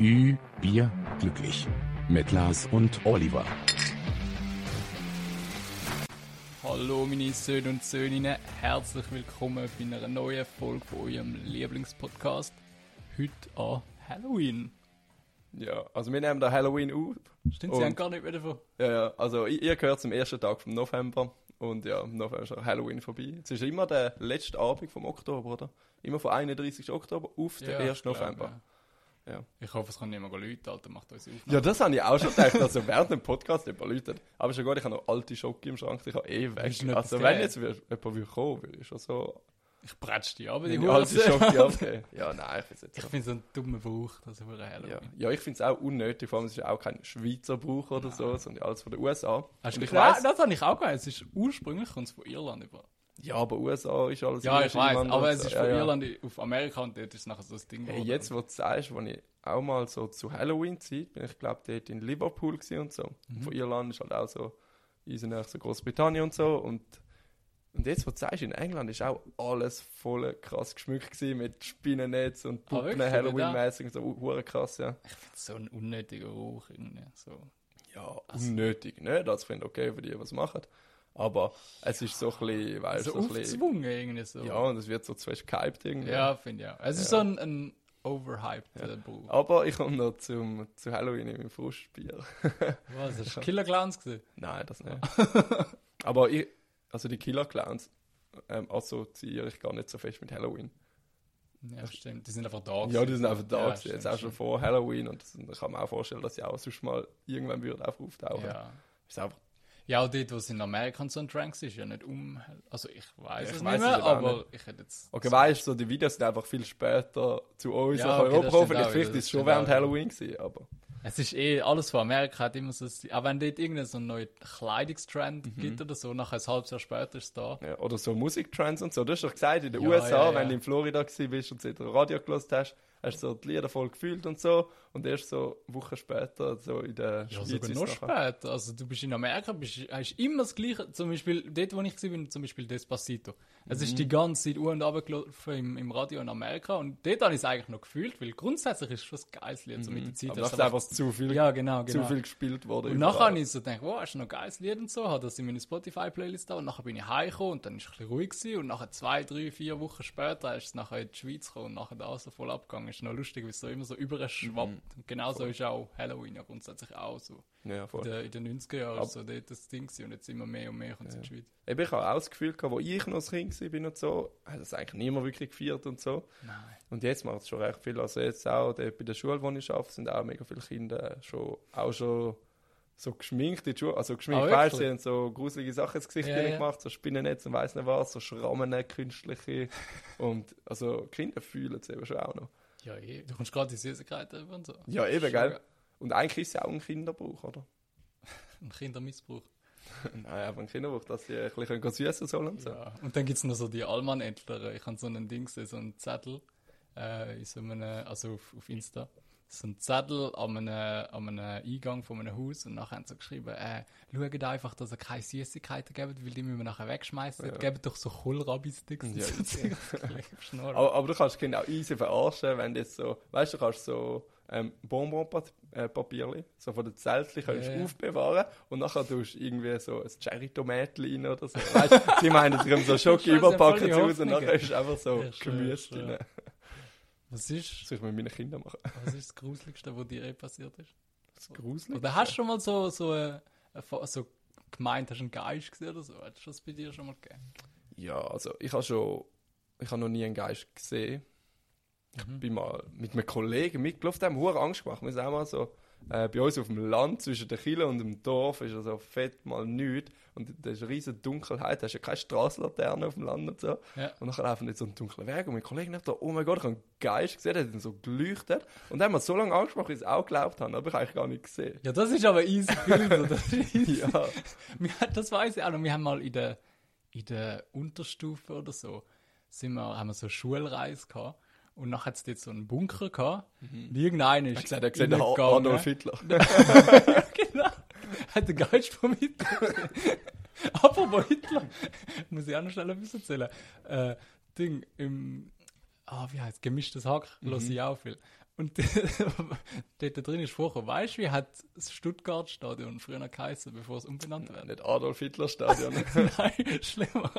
Ü, Bier, glücklich. Mit Lars und Oliver. Hallo meine Söhne und Söhninnen, herzlich willkommen bei einer neuen Folge von eurem Lieblingspodcast. Heute an Halloween. Ja, also wir nehmen da Halloween auf. Stimmt, sie Und- haben gar nicht mehr davon. Ja, ja, also ihr ihr gehört zum ersten Tag vom November. Und ja, im November ist auch Halloween vorbei. Es ist immer der letzte Abend vom Oktober, oder? Immer von 31. Oktober auf den Ja, 1. ich glaub, November. ja. Ja. Ich hoffe, es kann niemand Leute, Alter, macht uns auf. Ja, das habe ich auch schon gedacht, also während dem Podcast nicht Leute. Aber schon gut, ich habe noch alte Schocke im Schrank, ich habe eh weg. Also wenn jetzt jemand will kommen, würde ich schon so Ich bretsch die ab, die alte. Schocke abgeben. Ja, nein, ich finde es Ich so. finde es ein dummer Brauch, das Halloween. Ja, ja ich finde es auch unnötig, vor allem es ist auch kein Schweizer Brauch oder so, sondern alles von den USA. Hast du ich Nein, weiss, das habe ich auch gehört. Es ist ursprünglich kommt es von Irland über. Ja, aber USA ist alles Ja, ich weiß, aber es ist Ja, von ja. Irland auf Amerika und dort ist nachher so das Ding. Hey, jetzt, wo du sagst, als ich auch mal so zu Halloween-Zeit bin, ich glaube, dort in Liverpool und so. Mhm. Von Irland ist halt auch so, easy so Großbritannien und so. Und, und jetzt, wo du sagst, in England ist auch alles voll krass geschmückt gewesen mit Spinnennetz und Ah, Puppen, wirklich? Halloween-mäßig, so hure krass, ja. Ich finde es so ein unnötiger Rauch irgendwie. So. Ja, unnötig, ne? Das finde ich okay, für die was machen. Aber es ist so ein bisschen, weißt so du, so bisschen, aufgezwungen irgendwie so. ja, und es wird so zu fest gehypt irgendwie. Ja, finde ich auch. Es ist Ja. so ein, ein overhyped ja. Brauch. Aber ich komme noch zum, zu Halloween in meinem Frustbier. Was, hast du Killer Clowns gesehen? Nein, das nicht. Aber ich, also die Killer Clowns ähm, assoziiere ich gar nicht so fest mit Halloween. Ja, stimmt. Die sind einfach da. Ja, die sind einfach da, Ja, stimmt, jetzt auch schon stimmt. vor Halloween und das, da kann man auch vorstellen, dass sie auch sonst mal irgendwann würden auftauchen. Ja. Ist einfach, ja, auch dort, wo es in Amerika so ein Tranks ist, ja nicht um. Also, ich weiß Ich es weiss nicht mehr, aber aber ich hätte jetzt. okay, weißt du, so die Videos sind einfach viel später zu uns Ja, nach okay, Europa auch Vielleicht ist es schon während auch. Halloween gewesen, aber Es ist eh, alles von Amerika hat immer so. Auch wenn dort irgendein so ein neuer Kleidungstrend Mhm. gibt oder so, nachher ein halbes Jahr später ist es da. ja, oder so Musiktrends und so. Du hast doch gesagt, in den Ja, USA, ja, ja. wenn du in Florida bist und so Radio gelost hast, hast du so die Lieder voll gefühlt und so und erst so Wochen später so in der Ja, Schweiz sogar ist noch nachher- später. Also du bist in Amerika, bist, hast immer das Gleiche. Zum Beispiel, dort wo ich war, bin, zum Beispiel Despacito. Es Mhm. ist die ganze Zeit U und gelaufen im, im Radio in Amerika und dort habe ich es eigentlich noch gefühlt, weil grundsätzlich ist es schon ein geiles Lied, so mit der Zeit. Mhm. Aber hast das du ist einfach zu viel, Ja, genau, zu genau. viel gespielt worden. Und nachher habe ich so gedacht, wow, ist noch ein geiles Lied und so, habe das in meine Spotify-Playlist da und nachher bin ich heimgekommen und dann ist es ein bisschen ruhig gewesen und nachher zwei, drei, vier Wochen später ist es nachher in die Schweiz gekommen und nachher da so voll abgegangen. Ist noch lustig, wie es so immer so überschwappt. Mhm. Und genauso ist auch Halloween ja grundsätzlich auch so. Ja, In, voll. der, in den 90er Jahren Ab- so dort das Ding gewesen und jetzt immer mehr und mehr kommt es in die Schweiz. Eben, ich habe auch das Gefühl gehabt, wo ich noch als Kind war und so, hat das eigentlich niemand wirklich gefeiert und so. Nein. Und jetzt macht es schon recht viel. Also jetzt auch bei der Schule, wo ich arbeite, sind auch mega viele Kinder schon, auch schon so geschminkt in die Schule. Also geschminkt, Ah, weißt du, sie haben so gruselige Sachen ins Gesicht Ja, ja. gemacht, so Spinnennetz und weiss nicht was, so Schrammen, künstliche. und also Kinder fühlen es eben schon auch noch. Ja, eh. Du kommst gerade die Süßigkeiten und so. Ja, eben, Schon gell? geil. Und eigentlich ist es ja auch ein Kinderbuch, oder? Ein Kindermissbrauch. Nein, aber ein Kinderbuch, dass sie ein bisschen süßen sollen und so. Ja. Und dann gibt es noch so die Allmann-Entler. Ich habe so ein Ding gesehen, so einen Zettel äh, in so einem, also auf, auf Insta. So ein Zettel an einem, an einem Eingang von einem Haus und nachher haben sie geschrieben, äh, schaut einfach, dass ihr keine Süßigkeiten gebt, weil die müssen wir nachher wegschmeißen. Ja. Gebt doch so Kohlrabi-Sticks. Ja. Aber, aber du kannst auch easy verarschen, wenn du jetzt so, weißt du, du kannst so ähm, Bonbonpapierli, so von den Zeltchen, kannst ja. aufbewahren und nachher tust du irgendwie so ein Cherry-Tomatli rein oder so. Weißt sie meinen, sie haben so Schoki überpacken zu Hause und nachher ist einfach so Ja, Gemüse drin. Was ist, Das soll ich mit meinen Kindern machen. was ist das Gruseligste, was dir eh passiert ist? Das ist gruselig. Oder hast du schon mal so, so, äh, so gemeint, hast du einen Geist gesehen oder so? Hast du das bei dir schon mal gegeben? Ja, also ich habe schon, ich habe noch nie einen Geist gesehen. Ich Mhm. bin mal mit einem Kollegen mitgelaufen, haben hohe Angst gemacht. Wir sind auch mal so, äh, bei uns auf dem Land, zwischen der Kille und dem Dorf, ist also fett mal nichts. Und da ist eine riesige Dunkelheit, da hast ja keine Straßenlaterne auf dem Land und so. Ja. Und dann laufen wir so einen dunklen Weg. Und mein Kollege hat da, oh mein Gott, ich habe einen Geist gesehen, der hat ihn so geleuchtet. Und dann haben wir so lange gemacht, bis ich auch geglaubt habe, aber ich habe eigentlich gar nicht gesehen. Ja, das ist aber easy Bild, das easy. Ja, das weiß ich auch noch. Wir haben mal in der, in der Unterstufe oder so, sind wir, haben wir so eine Schulreise gehabt. Und nachher hat es dort so einen Bunker gehabt. Und irgendeiner ist. ich gesagt, er hat gesehen, der reingegangen. Adolf Hitler. genau. Den Geist vom Hitler. Apropos Hitler. Muss ich auch noch schnell etwas erzählen. Äh, Ding, im, ah, wie heißt gemischtes Hack, mhm. los ich auch viel. Und dort drin ist vorgekommen, weißt du, wie hat das Stuttgart-Stadion früher geheißen, bevor es umbenannt wird? Nicht Adolf Hitler Stadion. Nein, schlimmer.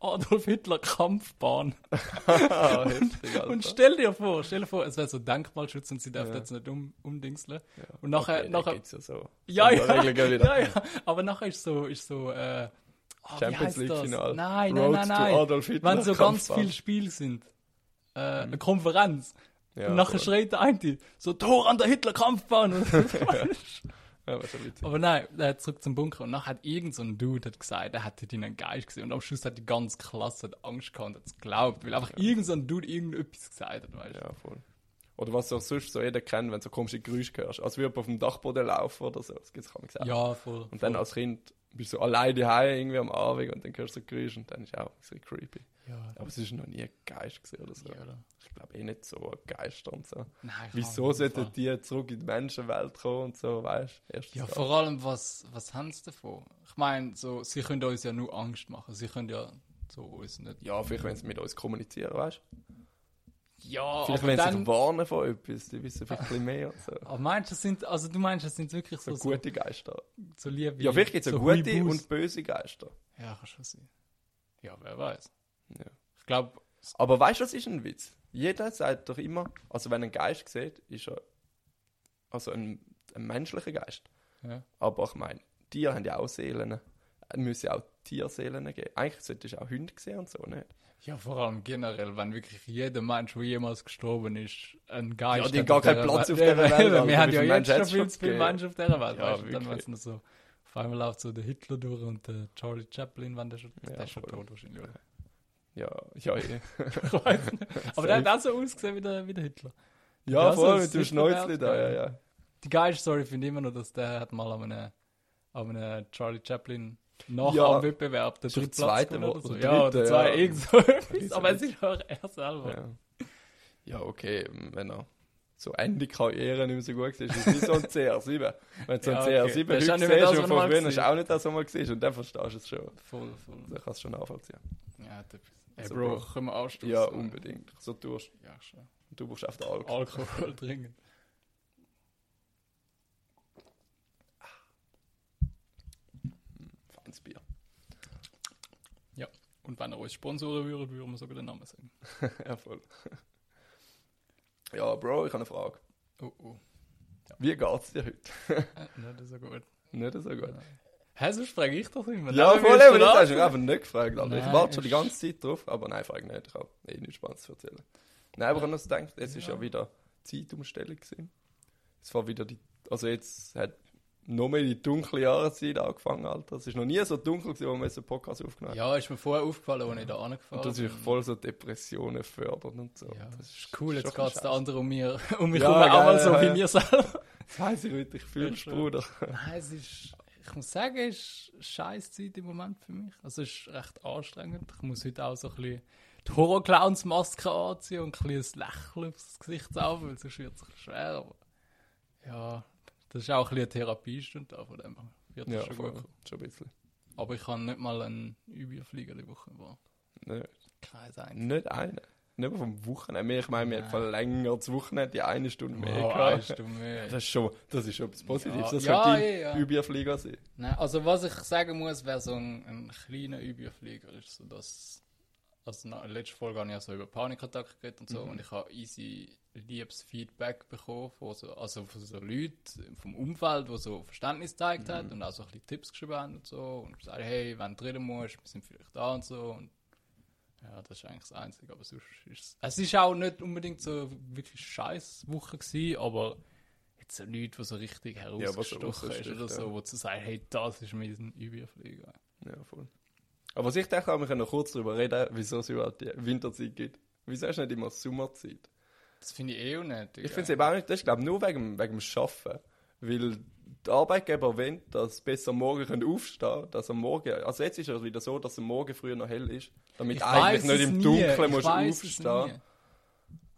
Adolf Hitler Kampfbahn. Ah, Alter. Und stell dir vor, stell dir vor, es wäre so Denkmalschutz und sie darf Ja. jetzt nicht um, umdingseln. Und nachher, okay, nachher, geht's ja so. ja, ja, ja, ja, aber nachher ist so, ist so, äh, oh, Champions heißt League das? Final. Nein, nein, nein, nein. Wenn so ganz viele Spiele sind. Äh, eine Konferenz. Ja, und nachher voll. schreit der eine, so Tor an der Hitler-Kampfbahn. Ja. Aber nein, äh, zurück zum Bunker. Und nachher hat irgend so ein Dude hat gesagt, er hätte einen Geist gesehen. Und am Schluss hat die ganze Klasse Angst gehabt und hat es geglaubt. Weil einfach irgend so ein Dude irgendetwas gesagt hat, weißt du. Ja, voll. Oder was auch sonst so jeder kennt, wenn du so komische Geräusche hörst. Als würde auf dem Dachboden laufen oder so. Das gibt's kaum gesagt. Ja, voll. Und dann als Kind bist du so alleine daheim irgendwie am Abend und dann hörst du so Geräusche und dann ist auch so creepy. Ja, Aber es ist noch nie ein Geist gesehen oder so. ja, oder? Ich glaube eh nicht so Geister und so. Nein, Wieso sollten die zurück in die Menschenwelt kommen und so, weißt du? Ja, vor allem, was, was haben sie davon? Ich meine, so, sie können uns ja nur Angst machen. Sie können ja so uns nicht. ja, vielleicht wenn sie mit uns kommunizieren, weißt du? Ja, Vielleicht wenn sie dann. sich warnen von etwas, die wissen vielleicht ein bisschen mehr und so. Aber meinst du, das sind, also du meinst, das sind wirklich so, So gute Geister. so lieb wie. Ja, vielleicht gibt es so so gute Huibus. und böse Geister. Ja, kann schon sein. Ja, wer weiß. Ja. Ich glaube, Aber weißt du, was ist ein Witz? Jeder sagt doch immer, also wenn ein Geist sieht, ist er also ein, ein menschlicher Geist. ja. Aber ich meine, Tiere haben ja auch Seelen. Es müssen ja auch Tierseelen geben. Eigentlich solltest du auch Hunde sehen und so, nicht? ja, vor allem generell, wenn wirklich jeder Mensch, der jemals gestorben ist, ein Geist Ja, die hat gar keinen Platz auf Welt. dieser Welt, Eben, Alter. Wir haben ja jetzt schon viel zu viele? Menschen auf dieser Welt. Ja, weißt du? Dann, noch so. Auf einmal läuft so der Hitler durch und der Charlie Chaplin, wenn der schon, Ja, der ist schon tot wahrscheinlich. oder? Ja, ja, eh. Aber der hat auch so ausgesehen wie der, wie der Hitler. ja, so voll ein mit dem Schnäuzli da, ja, ja. Die geilste Story finde ich immer noch, dass der hat mal an einem, an einem Charlie Chaplin nach Ja. Wettbewerb der zweite, gewonnen wo- oder so. der Ja, oder dritte, zwei, ja. irgend so Aber es ist auch er selber. Ja. ja, okay, wenn er so Ende Karriere nicht mehr so gut war, ist es wie so ein CR7. Wenn du so ein Ja, okay. CR7 Das ist heute siehst und von früher ist sieht. auch nicht das, was man siehst und dann verstehst du es schon. Voll, voll. Dann kannst du schon nachvollziehen. Ja, der, ey, Also, Bro, Bro. können wir anstoßen? Ja, unbedingt. So tust Ja, schon. du. brauchst auf den Alkohol. Alkohol dringend. Feines Bier. Und wenn er uns sponsoren würde, würden wir sogar den Namen sagen. ja, voll. ja, Bro, ich habe eine Frage. Oh, oh. Wie geht's dir heute? Äh, nicht so gut. nicht so gut. Hä, sonst frage ich doch immer. Ja, voll eben, das hast du mich einfach nicht gefragt. Alter. Ich warte schon die ganze Zeit drauf, aber nein, frage nicht. Ich habe eh nichts Spannendes zu erzählen. Nein, aber ich habe noch gedacht, es ist ja wieder Zeitumstellung gewesen. Es war wieder die, also jetzt hat noch mehr die dunkle Jahreszeit angefangen, Alter. Es ist noch nie so dunkel gewesen, wo wir so einen Podcast aufgenommen haben. Ja, ist mir vorher aufgefallen, als ich da angefahren Und das ist voll so Depressionen fördern und so. Ja, das ist cool, jetzt geht es der scheiße. andere um, mir, um mich Ja, herum auch mal geil, so ja, wie ja. mir selber. Das heisst, ich heute, ich fühle Ja, schon. Bruder. Nein, es ist, ich muss sagen, es ist scheiß Zeit im Moment für mich. Also es ist recht anstrengend. Ich muss heute auch so ein bisschen die Horror-Clowns-Maske anziehen und ein bisschen ein Lächeln aufs Gesicht zaubern, weil sonst wird es schwer. Aber ja, das ist auch ein bisschen eine Therapiestunde da, von dem her wird Ja, schon voll. gut. Schon ein bisschen. Aber ich kann nicht mal einen Überflieger die Woche war. Nicht, Kein einziges. nicht eine. Nicht vom Wochenende. Ich meine, wir haben Nein. verlängert das Wochenende, die eine Stunde mehr Oh, weißt du mehr. Das ist schon, das ist schon etwas Positives. Ja, das ja, könnte ja, dein Überflieger sein. Nein, also was ich sagen muss, wäre so ein, ein kleiner Überflieger, ist so, dass also in der letzten Folge habe ich ja so über Panikattacken geredet und so Mhm. und ich habe easy liebes Feedback bekommen von so, also von so Leuten vom Umfeld, die so Verständnis gezeigt Mhm. haben und auch so ein bisschen Tipps geschrieben haben und so und gesagt, hey, wenn du drin musst, wir sind vielleicht da und so und ja, das ist eigentlich das Einzige, aber sonst ist es, es ist auch nicht unbedingt so wirklich scheiß Woche gewesen, aber jetzt so Leute, die so richtig was herausgestochen ist raussticht, oder so, ja. wo zu sagen, hey, das ist mein Überflieger. Ja, voll. Aber was ich denke, wir können noch kurz darüber reden, wieso es überhaupt die Winterzeit gibt. Wieso ist nicht immer Sommerzeit? Das finde ich eh auch nicht. Ich finde es eben auch nicht, das ist glaube nur wegen, wegen dem Arbeiten. Weil der Arbeitgeber will, dass sie besser am morgen können aufstehen können, dass am Morgen, also jetzt ist es wieder so, dass am Morgen früher noch hell ist, damit Ich eigentlich nicht im nie. Dunkeln Ich musst aufstehen. nie.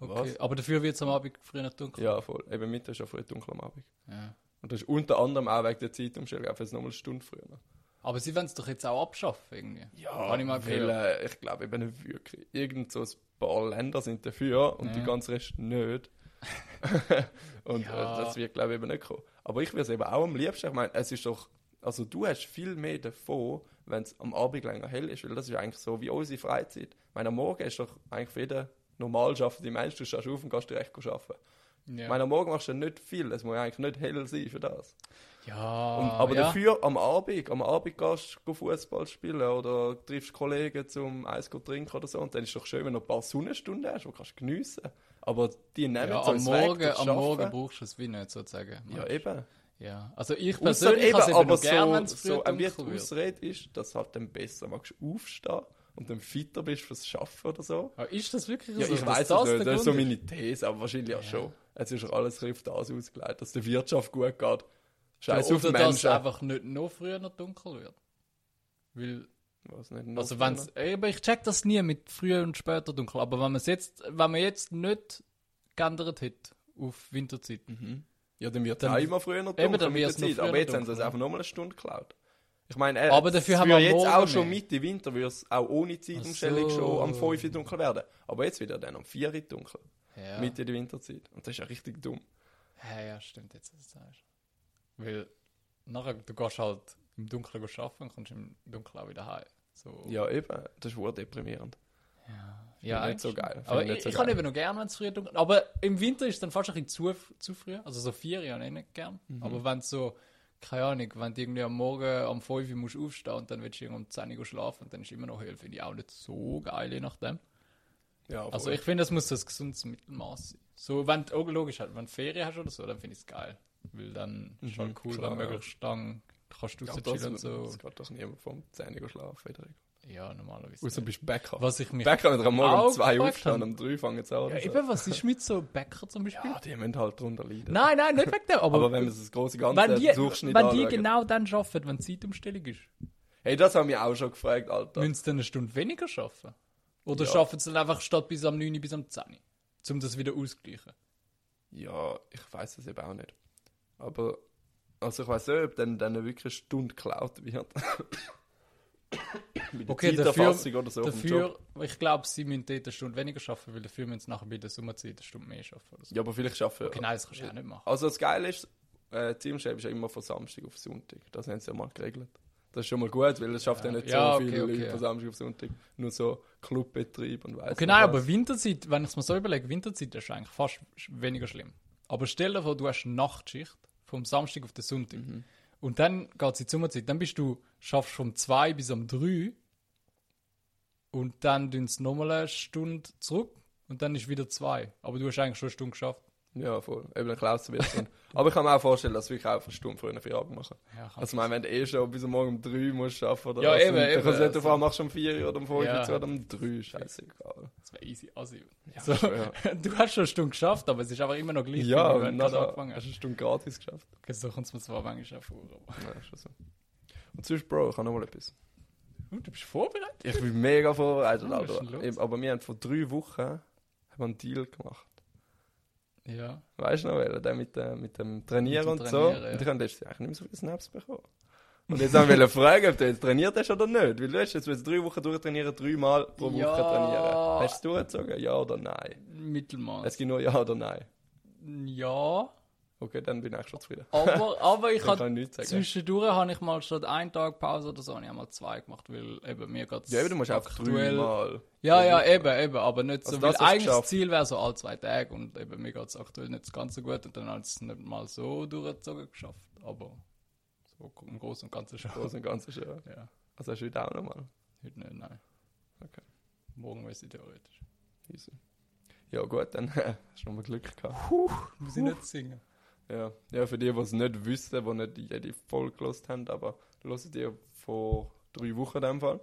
Okay. Aber dafür wird es am Abend früher noch dunkel. Ja, voll. Eben Mittag ist ja früh dunkel am Abend. Ja. Und das ist unter anderem auch wegen der Zeitumstellung, einfach jetzt nochmal eine Stunde früher. Aber sie wollen es doch jetzt auch abschaffen, irgendwie. Ja, Habe ich mal weil, äh, ich glaube eben nicht wirklich. Irgend so ein paar Länder sind dafür und Ja. die ganze Rest nicht. und Ja. äh, das wird, glaube ich, eben nicht kommen. Aber ich würde es eben auch am liebsten. Ich meine, es ist doch, also du hast viel mehr davon, wenn es am Abend länger hell ist, weil das ist eigentlich so wie unsere Freizeit. Ich meine, am Morgen ist doch eigentlich für jeden normal schaffende Mensch, du stehst auf und gehst direkt arbeiten. Ja. Ich meine, am Morgen machst du nicht viel, es muss eigentlich nicht hell sein für das. ja, Und, aber ja. dafür am Abend, am Abend gehst du Fußball spielen oder triffst Kollegen zum Eis trinken oder so. Und dann ist es doch schön, wenn du ein paar Sonnenstunden hast, die kannst du geniessen. Aber die nehmen ja, so am, Weg Morgen, durchs am. Morgen brauchst du es wie nicht, sozusagen. Ja, eben. Ja, also ich persönlich eben, es aber noch gern, wenn so, es so ein wird. Ausrede ist, dass du halt dann besser magst aufstehen und dann fitter bist fürs Schaffen oder so. Aber ist das wirklich Ja, so? ich weiß es das nicht, das ist so meine These, aber wahrscheinlich auch Ja. schon. Es ist alles auf das ausgelegt, dass der Wirtschaft gut geht. Scheiß ja, auf oder dass es Menschen. einfach nicht noch früher noch dunkel wird. Weil, also wenn's, eben, ich check das nie mit früher und später dunkel, aber wenn man jetzt, wenn man jetzt nicht geändert hätte auf Winterzeit, Mhm. Ja, dann wird es immer früher noch Eben, dunkel dann mit der Zeit. Aber jetzt haben sie es dunkel, einfach nochmal eine Stunde geklaut. Ich meine, äh, Aber dafür haben wir jetzt auch schon mehr. Mitte Winter würde es auch ohne Zeitumstellung so. schon am 5 Uhr dunkel werden. Aber jetzt wieder dann am 4 Uhr dunkel. ja. Mitte der Winterzeit. Und das ist ja richtig dumm. Ja, ja, stimmt, jetzt was du sagst. Weil nachher, du gehst halt im Dunkeln arbeiten und kommst im Dunkeln auch wieder heim. So. Ja, eben. Das ist wohl deprimierend. ja nicht so geil. Aber ich so ich kann geil. eben noch gern, wenn es früher dunkel Aber im Winter ist es dann fast ein bisschen zu, zu früh. Also so vier Jahre ich nicht gern. Mhm. Aber wenn es so, keine Ahnung, wenn du irgendwie am Morgen um 5 Uhr musst aufstehen und dann willst du um 10 Uhr schlafen und dann ist immer noch hell, finde ich auch nicht so geil, je nachdem. Ja, voll. Also ich finde, es muss ein gesundes Mittelmaß sein. So, wenn oh, logisch halt, wenn du Ferien hast oder so, dann finde ich es geil. Weil dann ist Mhm, halt cool, klar, wenn ja. möglichst lang kannst du ja, raus das, chillen und so. das geht doch niemand vom 10 Uhr schlafen. in der Regel. Ja, normalerweise. Außer du bist Bäcker. Was ich mich Bäcker, wenn du am Morgen um auch 2 gefragt aufstehen und um 3 fangen sie an. Ja, so. eben, was ist mit so Bäcker zum Beispiel? ja, die müssen halt drunter leiden. Nein, nein, nicht wegen dem, aber, Aber wenn man das große Ganze wenn die, Durchschnitt wenn die anschaut. genau dann arbeiten, wenn die Zeitumstellung ist, Hey, das haben wir auch schon gefragt, Alter. müssen sie dann eine Stunde weniger arbeiten? Oder Ja. schaffen sie dann einfach statt bis am 9 Uhr bis am 10 Uhr? Um das wieder auszugleichen. Ja, ich weiß es eben auch nicht. Aber, also ich weiß nicht, ob dann, dann wirklich eine Stunde geklaut wird. Bei der Okay, Zeiterfassung oder so. Dafür, ich glaube, sie müssen dort eine Stunde weniger arbeiten, weil dafür müssen sie nachher bei der Sommerzeit eine Stunde mehr arbeiten. So. Ja, aber vielleicht schaffen Okay, nein, das kannst du ja auch nicht machen. Also das Geile ist, äh, Teamchef ist ja immer von Samstag auf Sonntag. Das haben sie ja mal geregelt. Das ist schon mal gut, weil es schafft ja, Ja. nicht Ja, so okay, viele okay, Leute ja. von Samstag auf Sonntag. Nur so Clubbetrieb und weiss Okay, nein, was. aber Winterzeit, wenn ich es mir so überlege, Winterzeit ist eigentlich fast weniger schlimm. Aber stell dir vor, du hast Nachtschicht vom Samstag auf den Sonntag. Mhm. Und dann geht es in die Sommerzeit. Dann bist du, schaffst vom 2 bis am 3 und dann tun sie nochmal eine Stunde zurück und dann ist wieder 2. Aber du hast eigentlich schon eine Stunde geschafft. Ja, voll. Eben, dann du wieder. Stunde. aber ich kann mir auch vorstellen, dass wir auch eine Stunde früher Feierabend machen. Ja, Also, ich meine, wenn du eh schon bis Morgen um 3 musst arbeiten oder Ja, was, eben, und dann eben, kannst du nicht also- davon machst du um 4 Uhr oder um 5 Uhr Ja. oder um 3, scheißegal. das wäre easy. Also, Ja, so, du hast schon eine Stunde geschafft, aber es ist einfach immer noch gleich, Ja, und wenn du angefangen hast hast. du eine Stunde gratis geschafft. Okay, so kommt es mir zwar manchmal auch vor. Ja, schon so. Und sonst, Bro, ich habe noch mal etwas. Uh, du bist vorbereitet? Ich bin mega vorbereitet, Oh, Alter. Aber wir haben vor drei Wochen haben wir einen Deal gemacht. Ja. Weißt du noch, welcher? Der mit, äh, mit dem Trainieren Mit und dem so. Trainieren, ja. Und ich habe letztes Jahr eigentlich nicht mehr so viele Snaps bekommen. Und jetzt haben wir fragen, ob du jetzt trainiert hast oder nicht. Weil du hast jetzt du drei Wochen durchtrainieren, dreimal pro Woche Ja. trainieren. Hast du es durchgezogen? Ja oder nein? Mittelmaß. Es gibt nur Ja oder Nein. Ja, Okay, dann bin ich schon zufrieden. aber, aber ich habe ich zwischendurch habe ich mal statt einen Tag Pause oder so, habe ich einmal zwei gemacht, weil eben mir geht's Ja, eben, du musst aktuell- dreimal. Ja, ja, eben, eben, aber nicht so, Also weil hast du eigentlich das. Ziel wäre so alle zwei Tage und eben mir geht es aktuell nicht ganz so gut und dann hat es nicht mal so durchgezogen geschafft, aber so im Großen und Ganzen schon. Groß und Ganzen schon. Ja, Also hast du heute auch nochmal. heute nicht, nein. Okay. Morgen weiß ich theoretisch. Easy. Ja gut, dann hast du nochmal Glück gehabt. Muss ich nicht singen. Ja. ja, für die, die es nicht wissen, die nicht jede Folge gelost haben, aber hören die vor drei Wochen in dem Fall.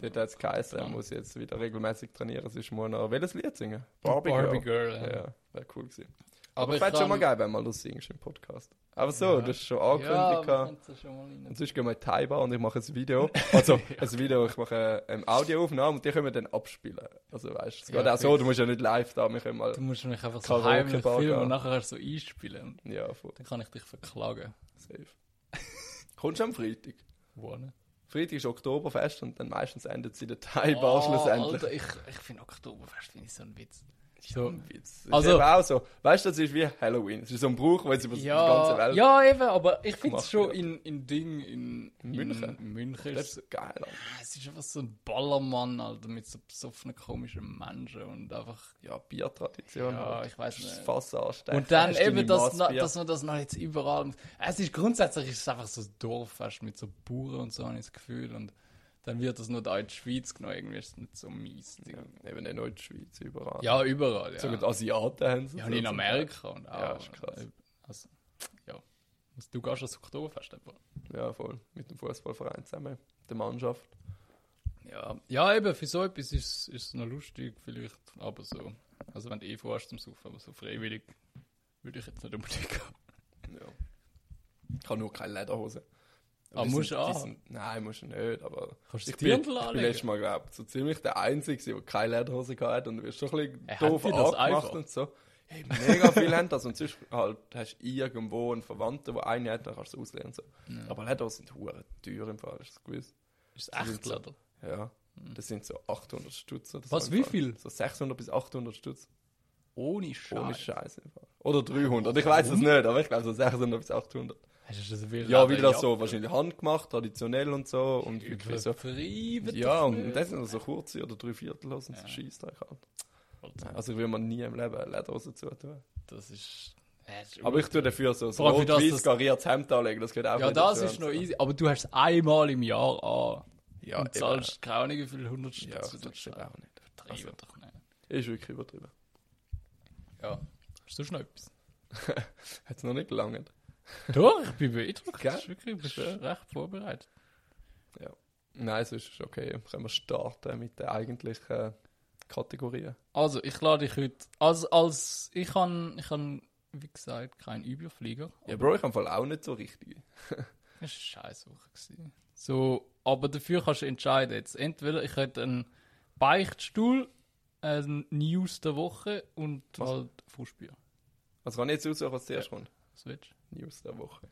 Dort hat es geheißen, er muss jetzt wieder regelmäßig trainieren, sonst muss er noch welches Lied singen? Barbie, Girl. Girl, Ja, ja. wäre cool gewesen. Aber ich fände schon mal geil, wenn mal du singst im Podcast. Aber so, Ja. das ist schon Ja, angekündigt. es schon und sonst gehen wir in die Thai-Bar und ich mache ein Video. Also, ein Video, ich mache eine Audioaufnahme und die können wir dann abspielen. Also weißt du, es Ja, geht auch so, du musst ja nicht live da, wir können mal... Du musst mich einfach so heimlich Bar filmen und nachher hast du so einspielen. Ja, voll. dann kann ich dich verklagen. Safe. Kommst du am Freitag? Wo nicht? Freitag ist Oktoberfest und dann meistens endet sie in der Thai-Bar schlussendlich. Oh, Alter, ich, ich finde Oktoberfest finde ich so ein Witz. So ein Witz. Das Also- ist eben auch so. Weißt du, das ist wie Halloween. Es ist so ein Brauch, weil es über die ganze Ja, Welt ja, eben, aber ich finde es schon wird. in, in Ding, in, In München? In München Das ist ist geil. Alter. es ist einfach so ein Ballermann, Alter, mit so besoffenen, komischen Menschen und einfach, Ja, Biertradition. Ja, halt. ich weiss nicht. Das Fass anstechen. und dann hast eben, dass, na, dass man das noch jetzt überall, es ist grundsätzlich ist es einfach so ein Dorffest mit so Bauern und so, habe ich das Gefühl, und dann wird das nur da in die Schweiz genommen, irgendwie ist es nicht so mies. Ding. Ja, eben in der Schweiz, überall. Ja, überall, ja. Sogar die Asiaten haben es. Ja, und in Amerika und auch. Ja, ist krass. Also, ja. Also, Du gehst ans Oktoberfest einfach. Ja, voll. Mit dem Fußballverein zusammen. Der Mannschaft. Ja. ja, eben, für so etwas ist ist es noch lustig, vielleicht, aber so. Also, wenn du eh vorhast zum Saufen, aber so freiwillig würde ich jetzt nicht unbedingt gehen. Ja. Ich habe nur keine Lederhose. Ah, musst du auch? Nein, musst du nicht, aber Kannst ich bin, ich bin letztes Mal, glaube ich, so ziemlich der Einzige, der keine Lederhose hatte und du wirst schon ein bisschen Hey, doof angemacht und so. Hey, mega viele haben das und sonst halt hast du irgendwo einen Verwandten, der eine hat, dann kannst du es auslehnen und so. Aber Lederhosen sind hure teuer im Fall, hast du das gewusst? Ist es echt, so- oder? Ja, das sind so 800 Stutz. Was, wie viel? So 600 bis 800 Stutz. Ohne Scheiß. Ohne Scheiß im Fall. Oder 300, ich weiß es nicht, aber ich glaube so 600 bis 800. Hast du das Ja, wie das so wahrscheinlich handgemacht, traditionell und so. Und wirklich so. Ja, und das sind so kurze oder drei Viertelhosen, so Scheissdreck halt. Alter, Also ich will man nie im Leben eine Lederhose zutun. Das ist... Ja, Aber ich tue dafür so ein das, rot-weiß gariertes Hemd anlegen, das geht auch Ja, das ist und noch so. easy. Aber du hast es einmal im Jahr an. Ja, und zahlst keine Ahnung, wie viel 100 Stutz Ja, das stimmt auch nicht. Also, doch nicht. ist wirklich übertrieben. Ja. Hast du noch etwas? Hat es noch nicht gelangt. Doch, ich bin beeindruckt. Gell? Wirklich, du bist recht vorbereitet. Nein, es ist okay. Können wir starten mit den eigentlichen Kategorien. Also, ich lade dich heute. Also, als ich kann, ich kann, wie gesagt, kein Überflieger. Ja, Bro, ich habe auch nicht so richtig. Das war eine Scheißwoche. gewesen. So, aber dafür kannst du entscheiden. Jetzt entweder ich hätte einen Beichtstuhl, ein News der Woche und Was? halt Fußbier. Also kann ich jetzt aussuchen, was zuerst kommt. Was willst du? News der Woche.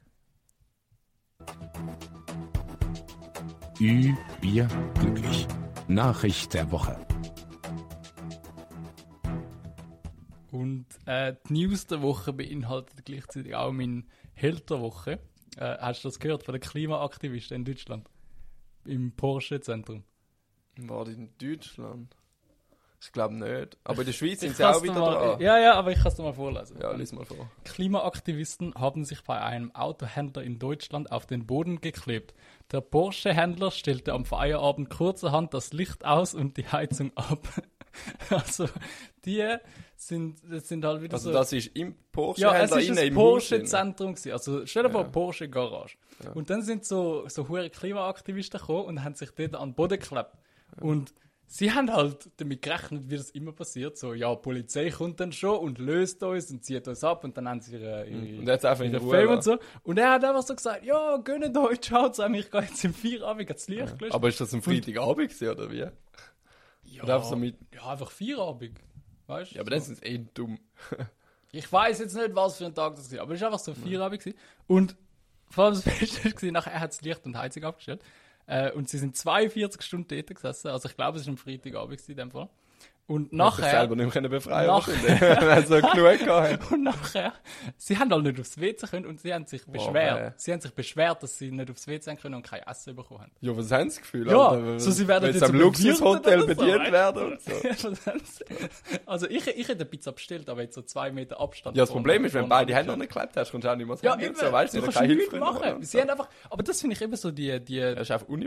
Ü, Bier, glücklich. Nachricht der Woche. Und äh, die News der Woche beinhaltet gleichzeitig auch mein Held der Woche. Äh, hast du das gehört von den Klimaaktivisten in Deutschland? Im Porsche-Zentrum. War in Deutschland? Ich glaube nicht. Aber in der Schweiz sind sie auch wieder mal, dran. Ja, ja, aber ich kann es dir mal vorlesen. Ja, lies mal vor. Klimaaktivisten haben sich bei einem Autohändler in Deutschland auf den Boden geklebt. Der Porsche-Händler stellte am Feierabend kurzerhand das Licht aus und die Heizung ab. also, die sind, sind halt wieder Also so. das ist im Porsche ja, es ist ein. Porsche-Zentrum. Also, stell dir vor, Ja. Porsche-Garage. Und dann sind so, so hohe Klimaaktivisten gekommen und haben sich dort an den Boden geklebt. Und sie haben halt damit gerechnet, wie das immer passiert. So, ja, die Polizei kommt dann schon und löst uns und zieht uns ab und dann haben sie ihre, ihre, Und jetzt einfach in ihre Ruhe Film und so. Und er hat einfach so gesagt, ja, gönnt euch, schaut zusammen, ich gehe jetzt im Feierabend das Licht gelöscht. Aber ist das am Freitagabend gewesen, oder wie? ja, oder einfach so mit- ja, einfach Feierabend. Weißt du? Ja, aber sind sie eh dumm. Ich weiß jetzt nicht, was für ein Tag das war, aber es war einfach so Feierabend. gewesen. Und vor allem das Beste war, nachher hat das Licht und Heizung abgestellt. Äh, und sie sind 42 Stunden dort gesessen. Also ich glaube, es war ein Freitagabend in dem Fall. Und Nachher. Ich selber nicht mehr befreien Nachher- wahrscheinlich. Wenn sie so genug gehabt und nachher, sie haben halt nicht aufs WC können und sie haben sich beschwert. weh. Sie haben sich beschwert, dass sie nicht aufs WC können und kein Essen bekommen haben. Ja, was haben sie das Gefühl? Ja, Alter? so sie werden jetzt am so Luxushotel so, bedient weißt werden und so. Also ich, ich hätte Pizza bestellt, aber jetzt so zwei Meter Abstand. Ja, das Problem ist, wenn beide Hände noch nicht geklebt hast, kommst du auch nicht mehr Ja, eben. so, weißt du, du kannst nichts machen. Sie haben einfach, aber das finde ich eben so die, die.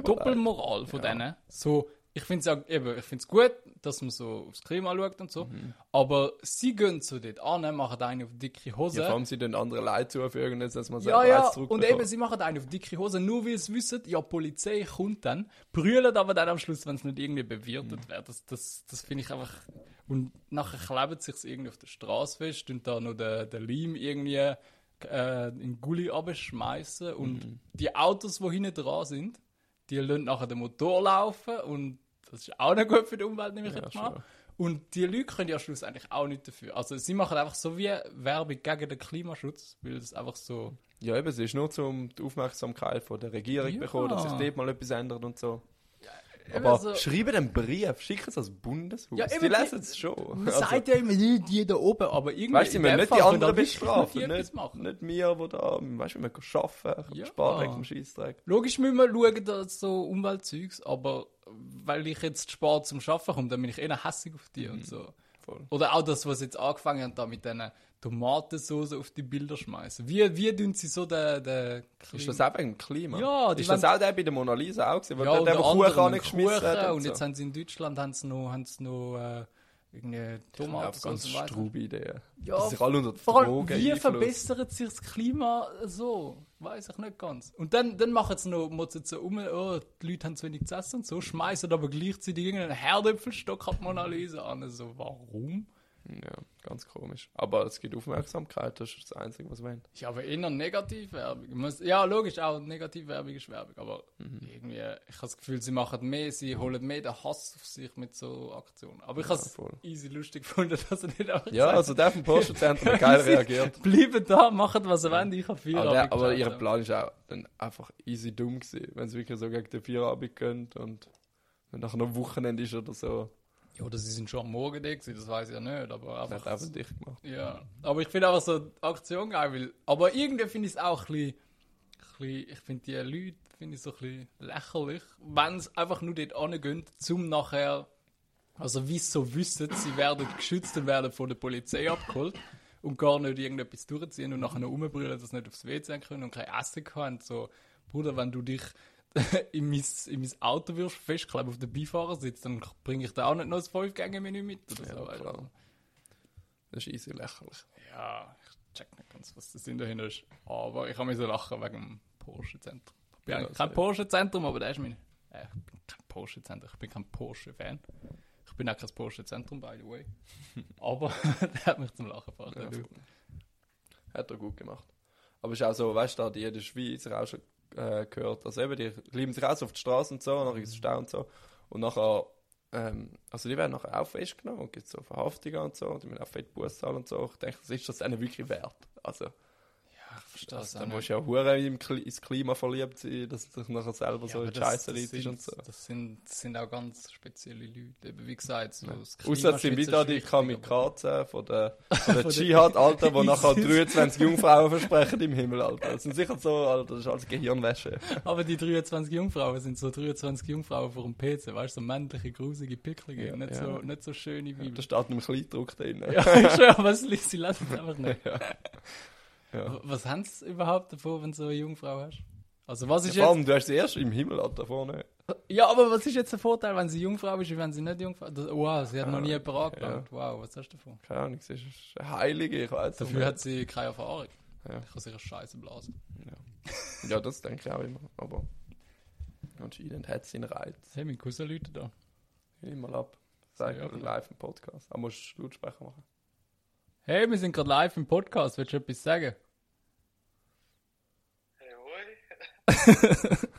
Doppelmoral von denen. So, ich finde es ja eben, ich finde es gut, dass man so aufs Klima schaut und so. Mhm. Aber sie gehen so dort an, machen einen auf dicke Hose. Ja, vor allem sie den anderen Leid zufügen, jetzt, dass man Ja, selber ja, eins und eben, sie machen einen auf dicke Hose, nur weil sie wissen, ja, die Polizei kommt dann, brüllen aber dann am Schluss, wenn es nicht irgendwie bewirtet wird. Das, das, das finde ich einfach. Und nachher kleben sie sich irgendwie auf der Straße fest und da noch den, den Leim irgendwie äh, in den Gully abschmeißen. Und die Autos, die hinten dran sind, die lassen nachher den Motor laufen und das ist auch nicht gut für die Umwelt, nehme ich Ja, jetzt mal. schon. Und die Leute können ja schlussendlich auch nicht dafür. Also sie machen einfach so wie Werbung gegen den Klimaschutz, weil es einfach so Ja, eben, es ist nur um die Aufmerksamkeit von der Regierung Ja. bekommen, dass sich dort mal etwas ändert und so. Aber so- schreiben einen Brief, schicken es als Bundeshaus. Ja, die lesen es schon. Man sagt ja immer nicht die da oben, aber irgendwie. weißt du, wir nicht die anderen bestrafen, nicht, machen. nicht wir, die da, weißt du, wir können arbeiten, Ja. sparen wegen dem Scheissdreck. Logisch müssen wir schauen, dass so Umweltzeugs, aber weil ich jetzt spät zum Arbeiten komme, dann bin ich eher hässig auf die und so. Voll. Oder auch das, was jetzt angefangen haben, da mit diesen Tomatensauce auf die Bilder schmeißen. Wie, wie tun sie so den, den Ist das auch wegen dem Klima? Ja, die Ist das auch der bei der Mona Lisa auch gewesen, wo ja, der, der unter Kuchen angeschmissen Kuchen, und, Und, jetzt so. haben sie in Deutschland haben sie noch, haben sie noch äh, irgendeine Auf ganz und weiter. strube Ideen. Ja, die sich alle unter Vor allem, wie verbessert sich das Klima so? Weiß ich nicht ganz. Und dann, dann machen sie noch, motzen so um, oh, die Leute haben zu wenig zu essen und so, schmeißen aber gleichzeitig irgendeinen Herdöpfelstock an die Mona Lisa an. So, warum? Ja, ganz komisch. Aber es gibt Aufmerksamkeit, das ist das Einzige, was wir wollen. Ja, aber eher Negativwerbung. Ja, logisch, auch Negativwerbung ist Werbung, aber Mhm. irgendwie, ich habe das Gefühl, sie machen mehr, sie holen mehr den Hass auf sich mit so Aktionen. Aber ich habe es easy lustig gefunden, dass sie nicht einfach Ja, also der vom Postenzentrum hat geil reagiert. Bleiben da, machen was ihr wollt, ich habe viel Aber, der, aber ihr Plan ist auch dann einfach easy dumm gewesen, wenn es wirklich so gegen den Feierabend gönnt und wenn nachher noch Wochenende ist oder so, Ja, oder sie sind schon am Morgen da gewesen, das weiß ich ja nicht, aber einfach... hat einfach dicht gemacht. Ja, aber ich finde einfach so Aktion geil, weil... Aber irgendwie finde ich es auch ein bisschen... ein bisschen ich finde die Leute finde ich so ein bisschen lächerlich, wenn sie einfach nur dort angehen, zum nachher... Also wie sie so wissen, sie werden geschützt und werden von der Polizei abgeholt und gar nicht irgendetwas durchziehen und nachher noch rumbrüllen, dass sie nicht aufs WC können und kein Essen haben. So, Bruder, wenn du dich in mein, in mein Auto wirst, festkleben auf den Beifahrersitz, dann bringe ich da auch nicht noch ein 5-Gänge-Menü mit oder so. Ja, du. klar. Das ist easy lächerlich. Ja, ich check nicht ganz, was der Sinn dahinter ist. Aber ich kann mich so lachen wegen dem Porsche-Zentrum. Ich bin Ja, kein. Porsche-Zentrum, aber der ist mein. Äh, ich bin kein Porsche-Zentrum, ich bin kein Porsche-Fan. Ich bin auch kein Porsche-Zentrum, by the way. aber der hat mich zum Lachen gebracht. Ja. Hat er gut gemacht. Aber es ist auch so, weißt du, die in der Schweiz auch schon äh, gehört, also eben, die lieben sich auch so auf die Straße und so, nachher ist es Stau und so. Und nachher, ähm, also die werden nachher auch festgenommen und gibt so Verhaftungen und so, und die müssen auch fett Buß zahlen und so. Ich denke, das ist das denen wirklich wert. Also, Ja, ich verstehe also auch dann musst du ja hure ins Klima verliebt sein, dass du dich nachher selber so aber in Scheiße sind- und so. Das sind, das sind auch ganz spezielle Leute. Eben wie gesagt, so das Außer sind wieder die Kamikaze von der, von Dschihad, Alter, die nachher ISIS. 23 Jungfrauen versprechen im Himmel, Alter. Das sind sicher so, Alter, das ist alles Gehirnwäsche. Aber die 23 Jungfrauen sind so 23 Jungfrauen vor dem PC, weißt du, so männliche, grusige, picklige, Ja, nicht, ja. So, nicht so schöne wie. Da steht ein Kleidruck drin. Ja, ich schwöre, aber sie lesen es einfach nicht. Ja. Ja. Was haben sie überhaupt davon, wenn du so eine Jungfrau hast? Also, was ist Vor jetzt. allem, du hast sie erst im Himmel, Alter, vorne. Ja, aber was ist jetzt der Vorteil, wenn sie Jungfrau ist und wenn sie nicht Jungfrau ist? Wow, sie hat noch nie Ja, jemanden angelangt. Wow, was hast du davon? Keine Ahnung, sie ist eine Heilige, ich weiß Dafür hat sie keine Erfahrung. Ja. Ich kann sicher Scheiße blasen. Ja, das denke ich auch immer. Aber anscheinend hat sie einen Reiz. Hey, mein Cousin Leute da. Immer ab. Sag Ja, live im Podcast. Aber musst du Lautsprecher machen. Hey, wir sind gerade live im Podcast. Willst du etwas sagen? Jawohl.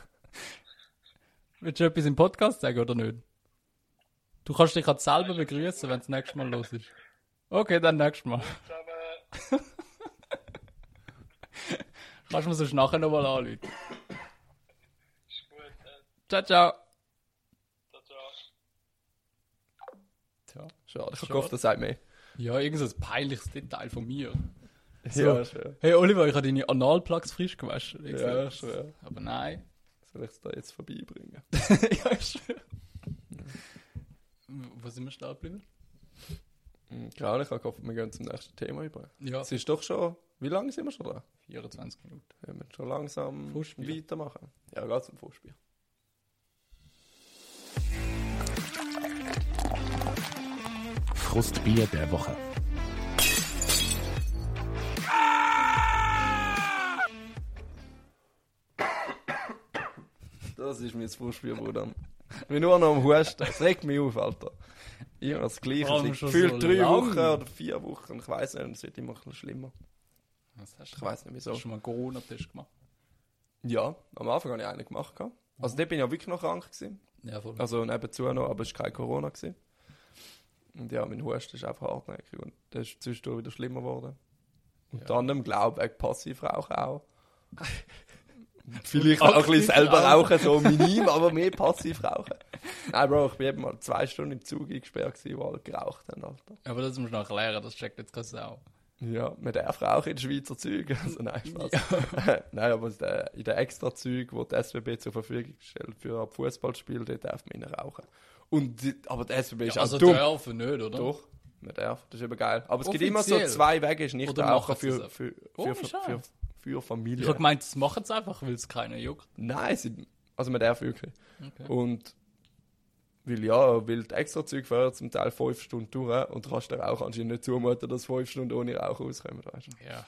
Willst du etwas im Podcast sagen oder nicht? Du kannst dich gerade selber begrüßen, wenn es nächstes Mal los ist. Okay, dann nächstes Mal. Kannst du mir sonst nachher nochmal anrufen. Ist gut. Äh, Ciao, ciao. ciao, ciao. Tja. Schade, ich gehofft, das sagt mehr. Ja, irgend so ein peinliches Detail von mir. So. Ja, schön. Hey Oliver, ich habe deine Analplugs frisch gewaschen. Ich Ja, schön. Aber nein. Soll ich es da jetzt vorbeibringen? ja, schön. Wo sind wir stehen geblieben? Hm, Ahnung, ich habe gehofft, wir gehen zum nächsten Thema über. Ja, Es ist doch schon, wie lange sind wir schon dran? 24 Minuten. Wir müssen schon langsam Fußbier. weitermachen. Ja, geht zum Fußbier. Frustbier der Woche. Das ist mein Fußbier, Bruder. Ich bin nur noch am Husten. Es regt mich auf, Alter. Immer das Gleiche. Schon gefühlt so drei lang. Wochen oder vier Wochen. Ich weiß nicht, es wird immer ein schlimmer. Was hast Ich weiß nicht wieso. Hast du schon mal einen Corona-Test gemacht? Ja, am Anfang habe ich einen gemacht. Also, da bin ich ja wirklich noch krank gewesen. Ja, voll. Also nebenzu noch, aber es war kein Corona. Gewesen. Und ja, mein Husten ist einfach hartnäckig und das ist zwischendurch wieder schlimmer geworden. Unter Ja. anderem, glaube ich, wegen Passivrauchen auch. Vielleicht auch ein bisschen selber rauchen. so minim, aber mehr passiv rauchen. Nein, Bro, ich bin eben mal zwei Stunden im Zug eingesperrt gewesen, wo alle geraucht haben, Alter. Aber das musst du noch erklären, das checkt jetzt keine Sau. Ja, man darf rauchen in den Schweizer Zügen. Also nein, Spaß. nein, aber in den- in den extra Zügen, die die SBB zur Verfügung stellt für Fußballspiele, dort darf man rauchen. Und aber die SBB ist Ja, also auch dumm. dürfen nicht, oder? Doch, man darf. Das ist eben geil. Aber es gibt immer so Offiziell? zwei Wege, ist nicht Oder rauchen für, für, für, für, für, Familie. Ich habe gemeint, das machen sie einfach, weil es keiner juckt. Nein, sie, also man darf wirklich. Okay. Und weil ja, weil die extra Zeug fahren zum Teil fünf Stunden durch und du kannst dir auch anscheinend nicht zumuten, dass fünf Stunden ohne Rauch auskommen, weißt du? Ja.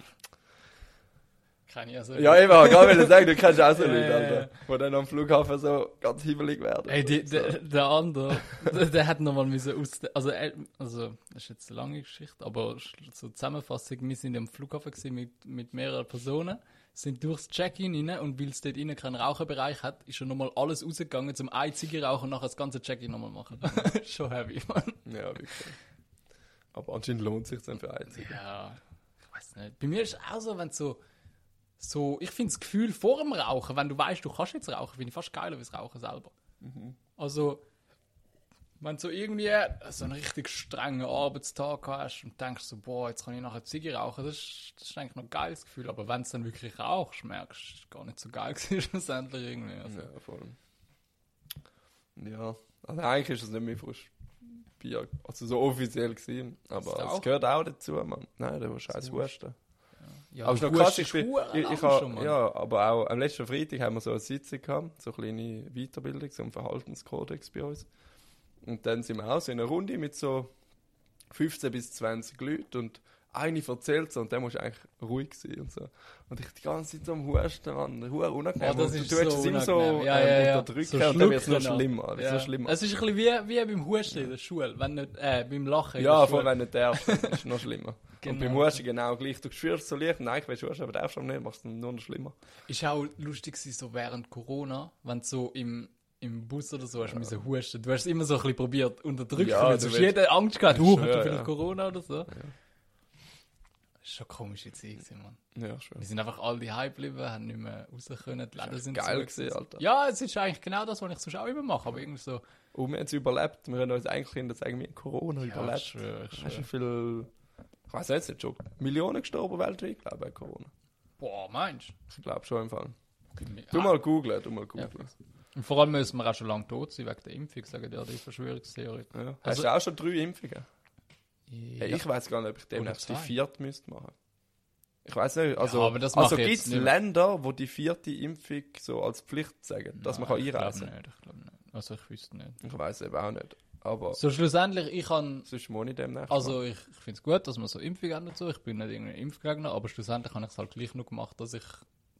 Kann ich also. Ja, eben, ich wollte sagen, du kennst auch so Leute, Alter, die dann am Flughafen so ganz hibbelig werden. Ey, die, so. der, der andere, der, der hat nochmal müssen aus, also, also, das ist jetzt eine lange Geschichte, aber so Zusammenfassung, wir sind am Flughafen gewesen mit, mit mehreren Personen, sind durchs Check-in rein und weil es dort innen keinen Raucherbereich hat, ist schon nochmal alles rausgegangen zum einzigen Rauchen und nachher das ganze Check-in nochmal machen. schon heavy, Mann. Ja, wirklich. Aber anscheinend lohnt es sich dann für einzige. Ja, ich weiß nicht. Bei mir ist es auch so, wenn so, so, ich finde das Gefühl vor dem Rauchen, wenn du weißt, du kannst jetzt rauchen, finde ich fast geiler als das Rauchen selber. Also, wenn du so irgendwie so einen richtig strengen Arbeitstag hast und denkst so, boah, jetzt kann ich nachher Ziege rauchen, das ist, das ist eigentlich noch ein geiles Gefühl. Aber wenn du dann wirklich rauchst, merkst du, ist gar nicht so geil gewesen, schlussendlich irgendwie. Also, Ja, voll. Ja, also eigentlich ist es nicht mehr frisch. Bier, also so offiziell gewesen, aber es gehört auch dazu, Mann. Nein, der war scheiß Husten. Ja, Aber es ist noch krass, ich, bin, ich, ich schon, ja, aber auch am letzten Freitag haben wir so eine Sitzung gehabt, so eine kleine Weiterbildung, so ein Verhaltenskodex bei uns. Und dann sind wir auch so in einer Runde mit so 15 bis 20 Leuten und eine erzählt so und der muss eigentlich ruhig sein und so. Und ich die ganze Zeit so am Husten an, hure unangenehm. Oh, das ist du so immer so. Ja, ähm, ja, ja. unterdrücken So und dann wird es noch schlimmer. Ja. noch schlimmer. Es ist ein bisschen wie, wie beim Husten in der Schule, wenn nicht, äh, beim Lachen ja, vor Schule. wenn nicht darfst, ist es noch schlimmer. Und Genau. beim Husten genau gleich. Du spürst so leicht, nein, ich weiß Husten, aber darfst du nicht, machst es nur noch schlimmer. Ist auch lustig so während Corona, wenn du so im, im Bus oder so hast ja. müssen husten. Du hast es immer so ein bisschen probiert unterdrücken, Ja, du du hast jeder Angst gehabt, Ja, hat er ja. vielleicht Corona oder so. Das ist schon komische Zeit Mann. Ja, schön. Wir sind einfach alle daheim geblieben, haben nicht mehr raus können, die Läden sind geil gewesen, Alter. Ja, es ist eigentlich genau das, was ich sonst auch immer mache, aber irgendwie so... Und wir haben es überlebt. Wir haben uns eigentlich Kinder sagen, wir Corona Ja, ich überlebt. schwöre, ich Weißt du, schwöre. wie viel. Ich weiß jetzt nicht schon. Millionen gestorben weltweit, glaube ich, an Corona. Boah, meinst Ich glaube schon im Fall. du? Du Ah. mal googlen, du mal Ja. googlen. Und vor allem müssen wir auch schon lange tot sein wegen der Impfung, sagen ja die Verschwörungstheorie. Ja. Hast Also- du auch schon drei Impfungen? Ja. Ja. Ich weiß gar nicht, ob ich demnächst die vierte müsste machen. Ich weiß nicht. Also, mache also ich gibt es. Länder, wo die vierte Impfung so als Pflicht sagen, dass man kann Nein, einreisen Ich glaube nicht, ich glaube nicht. Also ich wüsste nicht. kann? Ich weiß eben auch nicht. Aber So schlussendlich, ich kann... sonst muss ich demnächst Also ich, ich finde es gut, dass man so Impfungen hat und so. Ich bin nicht irgendein Impfgegner, aber schlussendlich habe ich es halt gleich noch gemacht, dass ich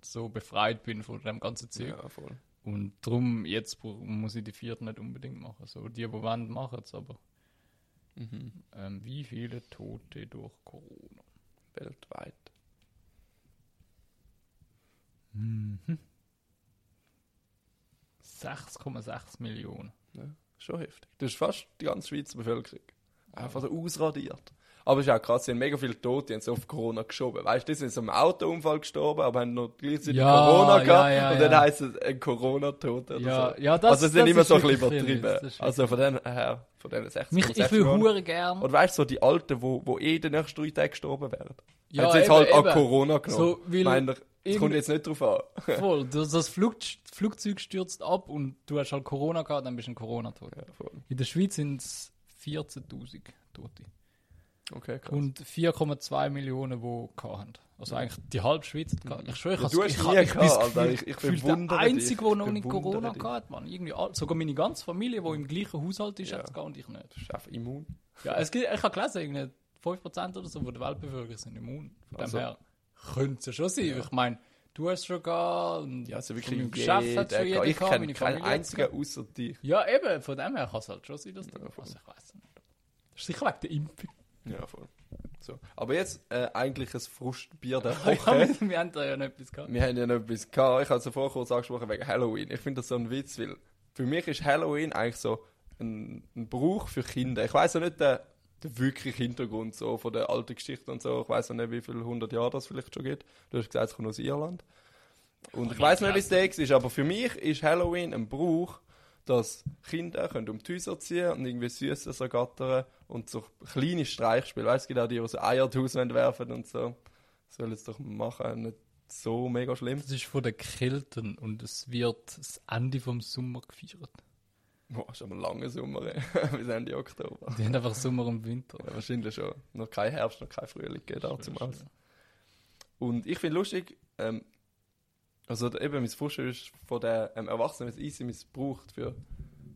so befreit bin von dem ganzen. Zeug. Ja, voll. Und darum, jetzt muss ich die vierte nicht unbedingt machen. So, die, die wollen, machen es, aber Mhm. ähm, wie viele Tote durch Corona? Weltweit. Mhm. 6,6 Millionen. Ja, schon heftig. Das ist fast die ganze Schweizer Bevölkerung. Einfach so ausradiert. Aber es ist auch krass, sie haben mega viele Tote, die haben so auf Corona geschoben. Weißt du, die sind so im Autounfall gestorben, aber haben noch gleichzeitig Ja, Corona ja, gehabt. ja, und dann ja. heisst es ein Corona-Tod oder Ja, so. ja, das- also es sind immer so ein bisschen übertrieben. ist Also von denen her, von denen 60 Mich, ich will hure gern. Oder weißt du, so die Alten, wo, wo eh den nächsten drei Tagen gestorben wären. Ja, haben sie jetzt eben, halt an eben. Corona genommen. So, weil es kommt jetzt nicht drauf an. Voll. Das, das Flug, Flugzeug stürzt ab und du hast halt Corona gehabt, dann bist du ein Corona-Tot. ja, voll. In der Schweiz sind es 14.000 Tote. Okay, krass. Und 4,2 Millionen, die haben. Also eigentlich die halbe Schweiz hat. Ich schwöre, ich, Ja, du hast ich, nie ich bin gehabt, Alter. Ich- ich bewundere der Einzige, der noch Ich nicht Corona gehabt hat. Irgendwie sogar meine ganze Familie, die im gleichen Haushalt ist, Ja. hat es und ich nicht. Das ist einfach immun. Ja, es gibt, ich habe gelesen, irgendwie 5% oder so von der Weltbevölkerung sind immun. Von Also- dem her könnte es ja schon sein. Ich meine, du hast schon gehabt und Ja, also wirklich meinem Geschäft hat schon jeder. Ich kenne keinen einzigen außer dich. Ja, eben, von dem her kann es halt schon sein, dass du Ja, also ich weiß nicht. Das ist sicher wegen der Impfung. Ja, voll. So. Aber jetzt äh, eigentlich ein Frustbier der Ja, Woche. wir, haben da ja noch etwas gehabt. Wir haben ja noch etwas gehabt. Ich habe es ja vorher kurz angesprochen wegen Halloween. Ich finde das so ein Witz, weil für mich ist Halloween eigentlich so ein, ein Brauch für Kinder. Ich weiß ja nicht den, den wirklichen Hintergrund so von der alten Geschichte und so. Ich weiß ja nicht, wie viele hundert Jahre das vielleicht schon geht. Du hast gesagt, es kommt aus Irland. Und ich weiß nicht, wie es der ist, aber für mich ist Halloween ein Brauch, dass Kinder können um die Häuser ziehen und irgendwie Süßes ergattern und so kleine Streichspiele. Weißt du, es gibt auch die, die so Eier die werfen und so. Sollen es doch machen, nicht so mega schlimm. Das ist von den Kelten und es wird das Ende vom Sommer gefeiert. Boah, ist aber ein langer Sommer, bis Ende Oktober. Die haben einfach Sommer und Winter. Ja, wahrscheinlich schon. Noch kein Herbst, noch kein Frühling geht da zum Aus. Und ich finde lustig, ähm, also eben mein Vorstellen ist von den ähm, Erwachsenen, was easy missbraucht für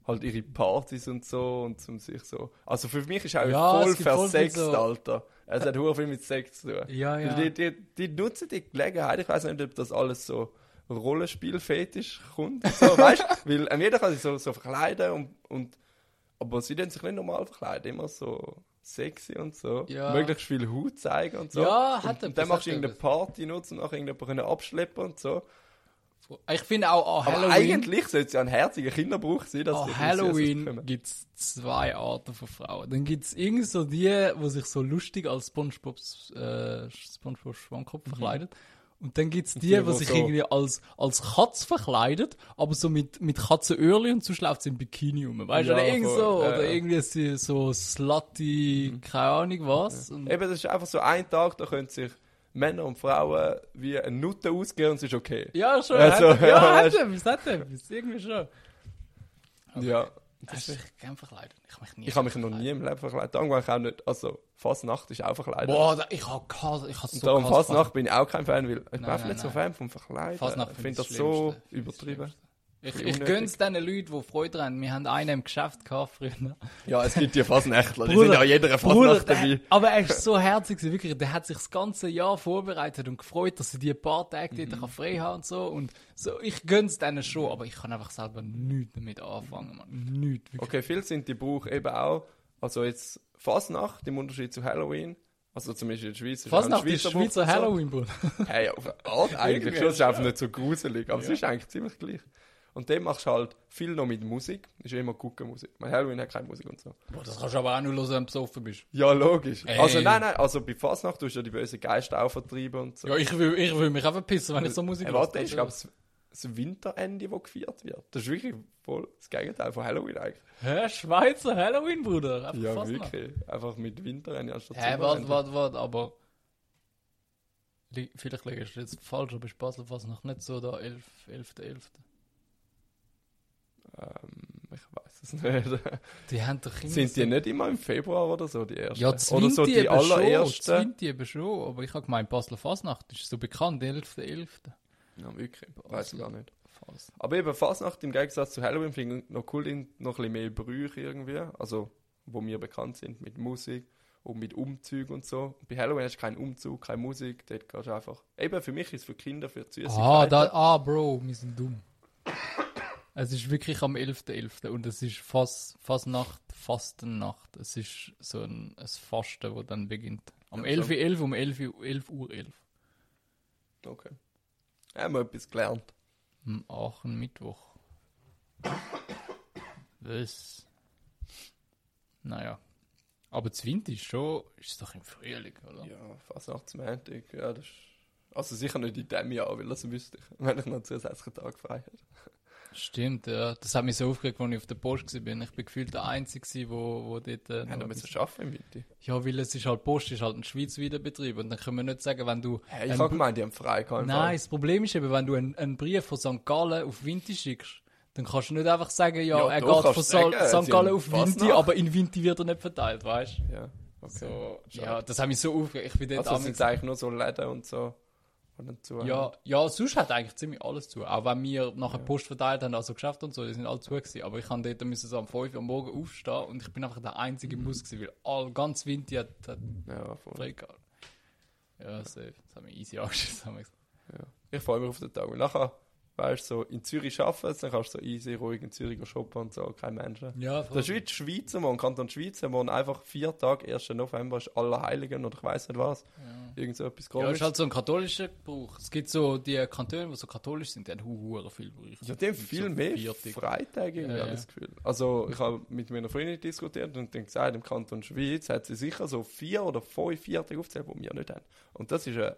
halt ihre Partys und so und zum sich so. Also für mich ist auch Ja, voll versext, so- Alter. Es hat hure viel mit Sex zu tun. Ja, ja. Die, die, die nutzen die Gelegenheit, ich weiß nicht, ob das alles so Rollenspielfetisch kommt. So, weißt du? Weil ähm, jeder kann sich so, so verkleiden und, und aber sie tun sich nicht normal verkleiden, immer so sexy und so. Ja. Möglichst viel Haut zeigen und so. Ja, hat etwas, dann machst du irgendeine Party nutzen und nachher irgendjemanden abschleppen und so. Ich finde auch an Aber Halloween, eigentlich sollte es ja ein herziger Kinderbrauch sein, dass an bisschen Halloween gibt es zwei Arten von Frauen. Dann gibt es irgendwie so die, die sich so lustig als Spongebob, äh, Spongebob Schwammkopf verkleidet. Und dann gibt es die, Mhm. die, die, sich so- irgendwie als, als Katz verkleidet, aber so mit, mit Katzenöhrchen und sonst läuft sie im Bikini rum. Weißt du, Ja, oder irgendwie voll, so. ja, oder ja. Mhm. irgendwie sie so slutty, keine Ahnung was. Eben, das ist einfach so ein Tag, da können sich Männer und Frauen wie eine Nutte ausgehen und es ist okay. ja, schon. Also, hat, ja, ja, hat etwas, hat etwas. Irgendwie schon. Ja. Das ist ich gerne verkleidet. Ich, mich nie Ich habe mich noch nie im Leben verkleidet. Irgendwann auch nicht. Also, Fasnacht ist auch verkleidet. Boah, ich habe ich und so darum Fasnacht bin ich auch kein Fan, weil ich bin Nein, einfach nein, nicht so nein. Fan vom Verkleiden. Fasnacht ich finde ich das so Schlimmste. Das übertrieben. Ich, ich gönn's den Leuten, die Freude haben. Wir haben einen im Geschäft gehabt früher. Ja, es gibt die Fasnächtler, die sind ja an jeder Fasnacht dabei. aber er ist so herzig, wirklich. Der hat sich das ganze Jahr vorbereitet und gefreut, dass er die paar Tage Mhm. frei haben und so. Und so, ich gönn's denen schon, aber ich kann einfach selber nichts damit anfangen, man. Nichts, wirklich. Okay, viel sind die Brauch eben auch, also jetzt Fasnacht im Unterschied zu Halloween, also zumindest in der Schweiz. ist Fast nach der Schweizer so. Halloween, Bruder. Hey, auf eine Art eigentlich schon, ist einfach nicht so gruselig, aber es ist eigentlich ziemlich gleich. Und dann machst du halt viel noch mit Musik, ist immer Guckenmusik. Mein Halloween hat keine Musik und so. Boah, das kannst du aber auch nur hören, wenn du besoffen bist. Ja, logisch. Ey. Also nein, nein, also bei Fasnacht tust du ja die bösen Geister auch vertreiben und so. Ja, ich will, ich will mich einfach pissen, wenn ich so Musik Hey, warte, ist glaube das, Winterende, das gefeiert wird. Das ist wirklich voll das Gegenteil von Halloween eigentlich. Hä? Schweizer Halloween, Bruder? Einfach Ja, Fasnacht. wirklich. Einfach mit Winterende anstatt Hä, warte, warte, warte, aber. Vielleicht liegst du jetzt falsch, aber ist Basel fast noch nicht so da 11, 11. 11. Ähm, ich weiß es nicht. Die haben doch immer Sind die so- nicht immer im Februar oder so, die ersten? Ja, oder so die schon, allerersten? das Winti eben schon, aber ich habe gemeint, Basler Fasnacht ist so bekannt, 11. 11. Ja, wirklich. Weiß ich gar nicht. Fas- Aber eben Fasnacht im Gegensatz zu Halloween finde ich noch cool, noch ein bisschen mehr Brüche irgendwie. Also, wo mir bekannt sind mit Musik und mit Umzügen und so. Bei Halloween hast du keinen Umzug, keine Musik, dort gehst du einfach. Eben für mich ist es für Kinder, für die Ah, da, ah, Bro, wir sind dumm. Es ist wirklich am 11.11. und es ist fast, Fasnacht, Fastennacht. Es ist so ein, ein Fasten, das dann beginnt. Am Ja, so. 11.11 um 11 Uhr 11 Uhr 11. Okay. Haben wir etwas gelernt. Am Aachen Mittwoch. Was? Naja. Aber das Winter ist schon, ist doch im Frühling, oder? Ja, Fasnachtsmäntig, ja, das ist... Also sicher nicht in diesem Jahr, weil das wüsste ich, wenn ich noch einen zusätzlichen Tag frei hätte. Stimmt, ja. Das hat mich so aufgeregt, als ich auf der Post war. Ich bin gefühlt der Einzige, wo, wo dort... Äh, noch müssen etwas- arbeiten im Winter? ja, weil es ist halt Post, ist halt ein Schweizer Betrieb und dann können wir nicht sagen, wenn du... Hey, ich habe gemeint, die haben frei Nein, Fall. das Problem ist eben, wenn du einen, einen Brief von St. Gallen auf Vinti schickst, dann kannst du nicht einfach sagen, ja, Ja, er geht von du sagen, St. Gallen auf Vinti, Fasnacht. aber in Vinti wird er nicht verteilt, weißt du? Ja, okay. So, ja, das hat mich so aufgeregt. Ich bin dort Also sind es eigentlich nur so Läden und so. Und zu ja, ja, sonst hat eigentlich ziemlich alles zu. Auch wenn wir nachher Post verteilt haben, also Geschäfte und so, die sind alle zu gewesen. Aber ich kann dort müssen so am 5 Uhr am Morgen aufstehen und ich bin einfach der einzige im Bus gewesen, weil all, ganz Vinti hat, hat ja, voll. frei gehabt. Ja, safe. Das hat mich easy angeschissen. haben wir. Ja. Ich freue mich auf den Tag. Und nachher, weißt du, so in Zürich arbeiten, dann kannst du so easy, ruhig in Zürich shoppen und so, kein Menschen. Ja, Das ist wie die Schweizer, wo im Kanton Schweiz, wo einfach vier Tage, 1. November ist Allerheiligen oder ich weiß nicht was. Irgend so etwas Ja, komisches. ist halt so ein katholischer Brauch. Es gibt so die Kantone, die so katholisch sind, die haben hu- viel Brüche. Ja, die haben viel So mehr Viertig. Freitage, irgendwie, Ja, ja. das Gefühl. Also, ich habe mit meiner Freundin diskutiert und dann gesagt, im Kanton Schweiz hat sie sicher so vier oder fünf Viertage aufgezählt, die wir nicht haben. Und das ist eine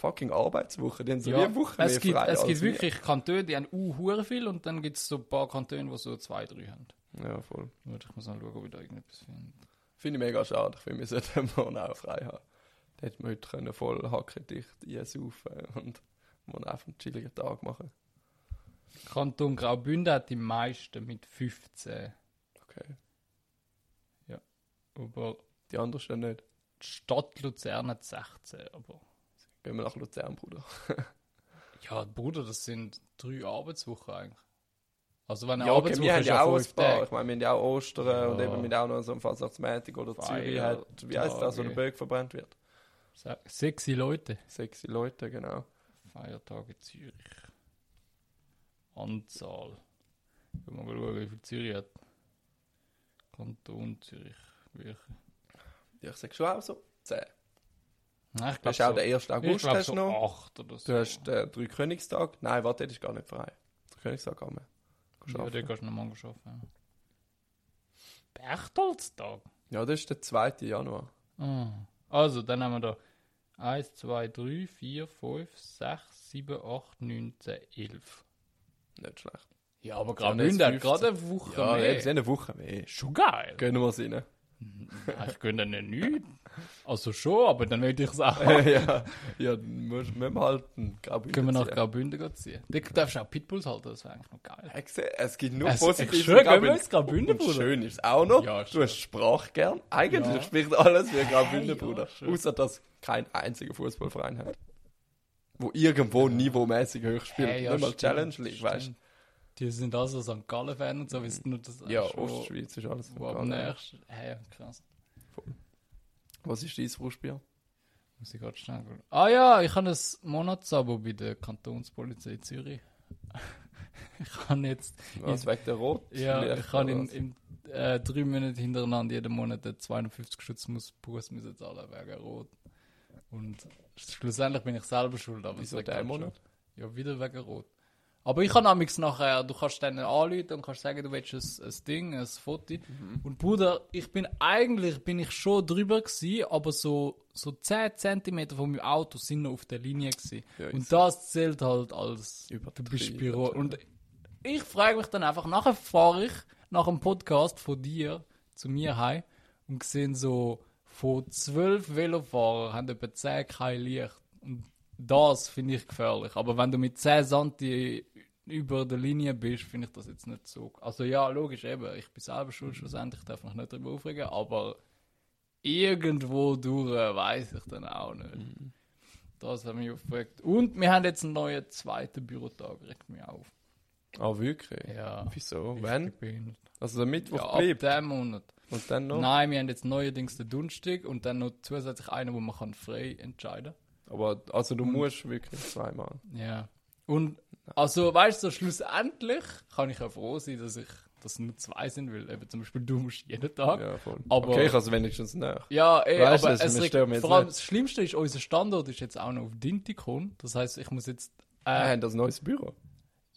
fucking Arbeitswoche. Die haben so Ja, eine Woche es mehr gibt, frei es gibt wir. wirklich Kantone, die haben uh, hure viel und dann gibt es so ein paar Kantone, die so zwei, drei haben. Ja, voll. Ich muss mal schauen, ob ich da irgendetwas finde. Finde ich mega schade. Ich finde, wir sollten morgen auch frei haben. Da hätten wir heute können voll hackendicht einsaufen und morgen einfach einen chilligen Tag machen. Kanton Graubünden hat die meisten mit 15. Okay. Aber Die anderen stehen nicht. die Stadt Luzern hat 16. Aber Gehen wir nach Luzern, Bruder. ja, Bruder, das sind drei Arbeitswochen eigentlich. Also wenn eine Ja, okay, Arbeitswoche wir haben ja auch ein paar. Ich meine, wir haben ja auch Ostern und Ja. eben mit auch noch so einem Fasnachtsmäntig oder Zürich hat, wie heißt das, wo der. Böck verbrannt wird? Se- Sexy Leute. Sexy Leute, genau. Feiertage Zürich. Anzahl. Können wir mal schauen, wie viel Zürich hat. Kanton Zürich. Welche? Ja, ich sag schon auch so 10. Nein, ich hast glaube auch den 1. ich August glaub hast so noch. acht oder so. Du hast den Dreikönigstag. Nein, warte, das ist gar nicht frei. Dreikönigstag kann man. ja, den kannst du nochmal arbeiten. Berchtolztag. Ja, das ist der 2. Januar. Ah. Also, dann haben wir da 1, 2, 3, 4, 5, 6, 7, 8, 9, 10, 11. Nicht schlecht. Ja, aber Ja, das hat ist gerade eine Woche Ja, mehr. haben eine Woche mehr. Schon geil. Gönnen wir es rein. Ich gönne denen nichts. Also schon, aber dann will ich es auch. ja, ja, dann müssen wir halt Graubünden Können wir nach. Graubünden ziehen. Du darfst auch Pitbulls halten, das wäre eigentlich noch geil. Ja, Es gibt nur Es- schwöre, in gehen wir ins Graubünden, Bruder? schön ist es auch noch. Ja, du hast Sprache gern. Eigentlich Ja. spricht alles wie Graubünden, Ja, Bruder. schön. Außer, dass kein einziger Fußballverein hat. Wo irgendwo niveaumäßig hoch spielt. Hey, ja, Nicht mal stimmt, Challenge League, weißt stimmt. Die sind also St. Gallen-Fan und so, wissen nur das? Ja, schon, Ostschweiz ist alles. wo am nächsten. Hey, krass. Was ist dein Frustbier? Muss ich gerade schnell gucken. Ah ja, ich habe ein Monatsabo bei der Kantonspolizei Zürich. ich habe jetzt, Was wegen der Rot? ja, ich oder in, in äh, drei Monaten hintereinander jeden Monat einen 250 Schutz muss Bus müssen zahlen wegen Rot. Und schlussendlich bin ich selber schuld. Aber es Wieso der Monat? schon. Ja, wieder wegen Rot. Aber ich kann amigs nachher, du kannst dann anrufen und kannst sagen, du willst ein, ein Ding, ein Foto. Mhm. Und Bruder, ich bin eigentlich, bin ich schon drüber gewesen, aber so, so 10 cm von meinem Auto sind noch auf der Linie gewesen. Ja, und das zählt halt als, du bist Büro. Und ich frage mich dann einfach, nachher fahre ich nach dem Podcast von dir zu mir heim und sehe so, von zwölf Velofahrern haben etwa 10 kein Licht. Und das finde ich gefährlich. Aber wenn du mit 10 Santi über der Linie bist, finde ich das jetzt nicht so. Also ja, logisch eben, ich bin selber schuld schlussendlich, ich darf mich nicht darüber aufregen, aber irgendwo durch weiß ich dann auch nicht. Das hat mich aufgeregt. Und wir haben jetzt einen neuen zweiten Bürotag, regt mich auf. Ah, wirklich? Ja. Wieso? Wenn? Also der Mittwoch Ja, ab bleibt. dem Monat. Und dann noch? Nein, wir haben jetzt neuerdings den Dunstig und dann noch zusätzlich einen, wo man kann frei entscheiden Aber also du musst wirklich zweimal. Ja. Und also, weißt du, so schlussendlich kann ich ja froh sein, dass ich dass nur zwei sind, weil eben zum Beispiel du musst jeden Tag. Ja, Ja, voll. Aber- okay, ich also wenigstens nach. ey, Weißt aber du, es wir regt, vor allem nicht. das Schlimmste ist, unser Standort ist jetzt auch noch auf Dintikon. Das heißt, ich muss jetzt. Wir Äh, haben das neues Büro.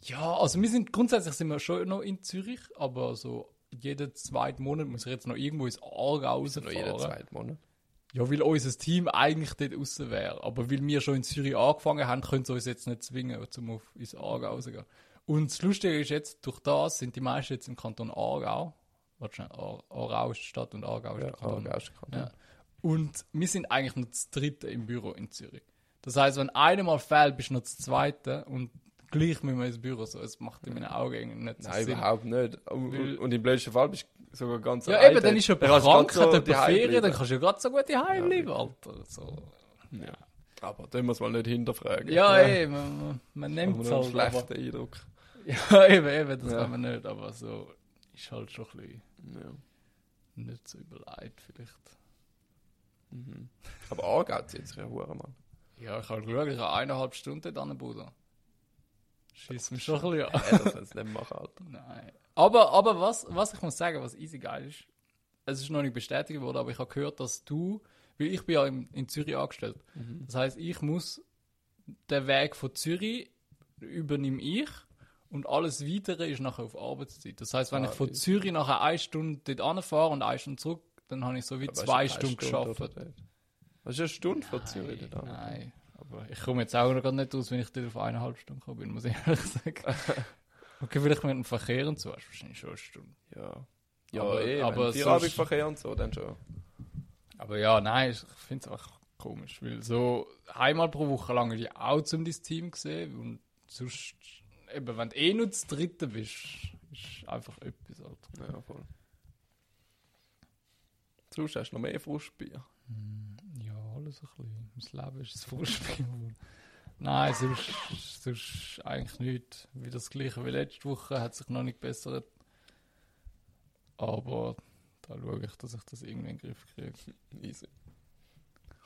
ja, also wir sind grundsätzlich sind wir schon noch in Zürich, aber so jeden zweiten Monat muss ich jetzt noch irgendwo ins Aargau Noch jeden rausfahren. zweiten Monat. Ja, weil unser Team eigentlich dort außen wäre. Aber weil wir schon in Zürich angefangen haben, können sie uns jetzt nicht zwingen, um auf ins Aargau rauszugehen. Und das Lustige ist jetzt, durch das sind die meisten jetzt im Kanton Aargau. Warte Aarau ist die Stadt und Aargau ist Ja, Kanton. Aargau ist der Kanton. Ja. Und wir sind eigentlich noch das dritte im Büro in Zürich. Das heißt, wenn einer mal fehlt, bist du noch das zweite und gleich müssen wir ins Büro. So, es macht in meinen Augen nicht so Nein, Sinn. überhaupt nicht. Und, Weil- und im blödsten Fall bist du sogar ganz Ja, eben, dann ist Dann kannst du krank, ganz hat so jemand Ferien, dann kannst du ja gerade so gut daheim bleiben, Alter. So. Ja. Aber den muss man nicht hinterfragen. Ja, ey, man, man, man nimmt es einen halt. Aber, schlechten Eindruck. ja, eben, eben, das Ja. kann man nicht, aber so ist halt schon ein bisschen Ja. nicht so überlegt vielleicht. Mhm. Aber zieht sich ja hure, Mann. Ja, ich habe geschaut, ich habe eineinhalb Stunden dann Bruder. Schießt mich schon ein bisschen an. Ja, das willst du nicht machen, Alter. Nein. Aber, aber was, was ich muss sagen, was easy geil ist, es ist noch nicht bestätigt worden, aber ich habe gehört, dass du, weil ich bin ja in, in Zürich angestellt, das heißt, ich muss den Weg von Zürich übernehme ich und alles Weitere ist nachher auf Arbeitszeit. Das heißt, wenn Ah, ich von. Zürich nachher eine Stunde dort anfahre und eine Stunde zurück, dann habe ich so wie zwei Stunden Stunde geschafft. Das ist eine Stunde von Zürich Nein, dort. nein, aber aber ich komme jetzt auch noch gar nicht aus, wenn ich dort auf eineinhalb Stunden gekommen bin, muss ich ehrlich sagen. okay, vielleicht mit dem Verkehr und so, hast du wahrscheinlich schon eine Stunde. Ja. Ja, Aber- eh, aber aber sonst- Feierabendverkehr und so, dann schon. Aber ja, nein, ich finde es einfach komisch, weil so einmal pro Woche lang ich auch zum dein Team gesehen und sonst, eben, wenn du eh nur das Dritte bist, ist einfach etwas, Alter. Ja, voll. Sonst hast du noch mehr Frustbier. Ja, alles ein bisschen. Mein Leben ist ein Fußspiel. Nein, sonst, sonst eigentlich nicht. Wie das gleiche wie letzte Woche, hat sich noch nicht gebessert. Aber da schaue ich, dass ich das irgendwie in den Griff kriege. Easy.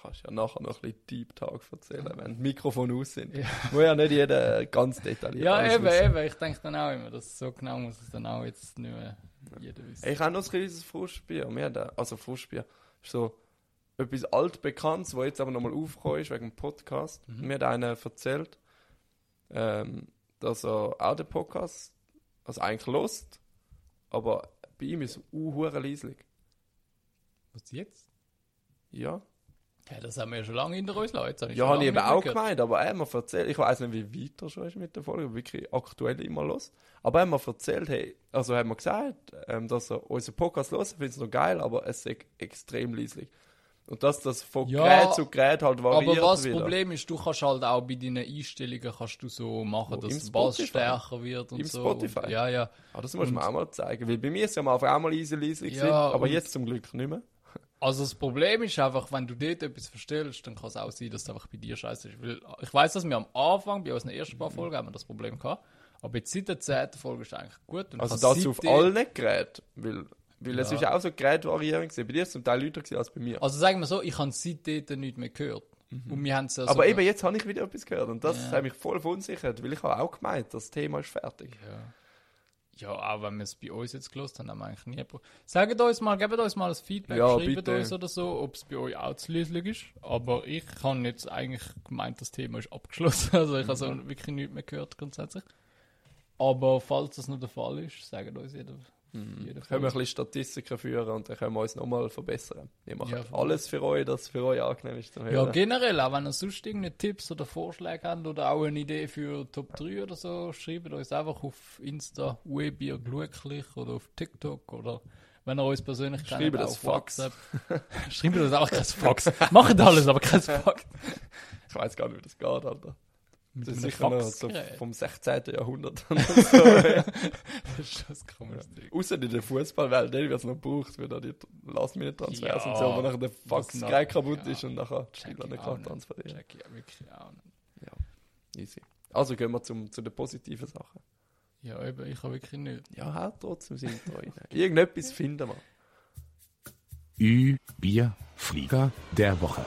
Kannst ja nachher noch ein bisschen Deep Talk erzählen, wenn die Mikrofone aus sind. Ja. Muss ja nicht jeder ganz detailliert Ja, eben, wissen. eben. Ich denke dann auch immer, dass so genau muss es dann auch jetzt nicht mehr jeder wissen. Ich habe noch ein kleines Frustbier. Wir haben, also Frustbier ist so etwas altbekanntes, wo jetzt aber nochmal aufgekommen ist wegen dem Podcast. Mhm. Mir hat einer erzählt, ähm, dass er auch den Podcast also eigentlich lost, aber bei ihm ist es uhuere leislich. Was jetzt? Ja, Ja, das haben wir ja schon lange hinter uns lassen. Ich ja habe ich eben auch gehört. gemeint, aber er hat mir erzählt, ich weiß nicht, wie weit er schon ist mit der Folge, wirklich aktuell immer los. Aber er hat mir erzählt, hey, also hat mir gesagt, ähm, dass er unseren Podcast los findet es noch geil, aber es ist extrem leislich. Und dass das von Ja, Gerät zu Gerät halt variiert Aber was das. Problem ist, du kannst halt auch bei deinen Einstellungen kannst du so machen, Wo, dass der Bass stärker wird und Im so. Spotify? Und, ja, ja. Ah, das muss Und- man auch mal zeigen, weil bei mir ist ja am Anfang auch mal easy leislich, Ja, aber jetzt zum Glück nicht mehr. Also das Problem ist einfach, wenn du dort etwas verstellst, dann kann es auch sein, dass es einfach bei dir scheiße ist. Weil ich weiß, dass wir am Anfang, bei unseren ersten Mhm. paar Folgen, haben wir das Problem gehabt. Aber jetzt seit der zehnten Folge ist es eigentlich gut. Und Also das auf allen Geräten, weil, weil es Ja. ist auch so Gerätvarierung. Bei dir ist es zum Teil lauter als bei mir. Also sagen wir so, ich habe seitdem nicht mehr gehört. Und wir haben ja Mhm. aber eben jetzt habe ich wieder etwas gehört und das Ja. hat mich voll verunsichert, weil ich habe auch gemeint, das Thema ist fertig. Ja. Ja, auch wenn wir es bei uns jetzt gelost haben, haben wir eigentlich nie. Sagt uns mal, gebt uns mal ein Feedback, Ja, schreibt bitte. uns oder so, ob es bei euch auch zu leislich ist. Aber ich habe jetzt eigentlich gemeint, das Thema ist abgeschlossen. Also ich habe so Mhm. wirklich nichts mehr gehört grundsätzlich. Aber falls das noch der Fall ist, sagen uns jeder. Mhm. Können wir von ein bisschen Statistiken führen und dann können wir uns nochmal verbessern. Wir machen Ja, alles für euch, dass es für euch angenehm ist zum Ja, Hören. generell, auch wenn ihr sonst irgendeine Tipps oder Vorschläge habt oder auch eine Idee für Top 3 oder so, schreibt uns einfach auf Insta, Webier glücklich oder auf TikTok oder wenn ihr uns persönlich kennt, Schreibt das Fax. Schreibt uns einfach kein Fax. Macht alles, aber kein Fax. Ich weiß gar nicht, wie das geht, Alter. Mit Das ist einem sicher noch so vom 16. Jahrhundert. so. Das ist das komische Ding. Außer in der Fußballwelt, dort wird es noch gebraucht, da die Last-Minute-Transfers Ja, und so, wo nachher der Faxgerät kaputt ja. ist und nachher die Spieler ich nicht kann transferieren. Check ja wirklich auch nicht. Easy. Also gehen wir zum, zu den positiven Sachen. Ja, eben, ich habe wirklich nicht. Ja, halt trotzdem sind wir rein. Irgendetwas finden wir. Ü, Bier, Flieger der Woche.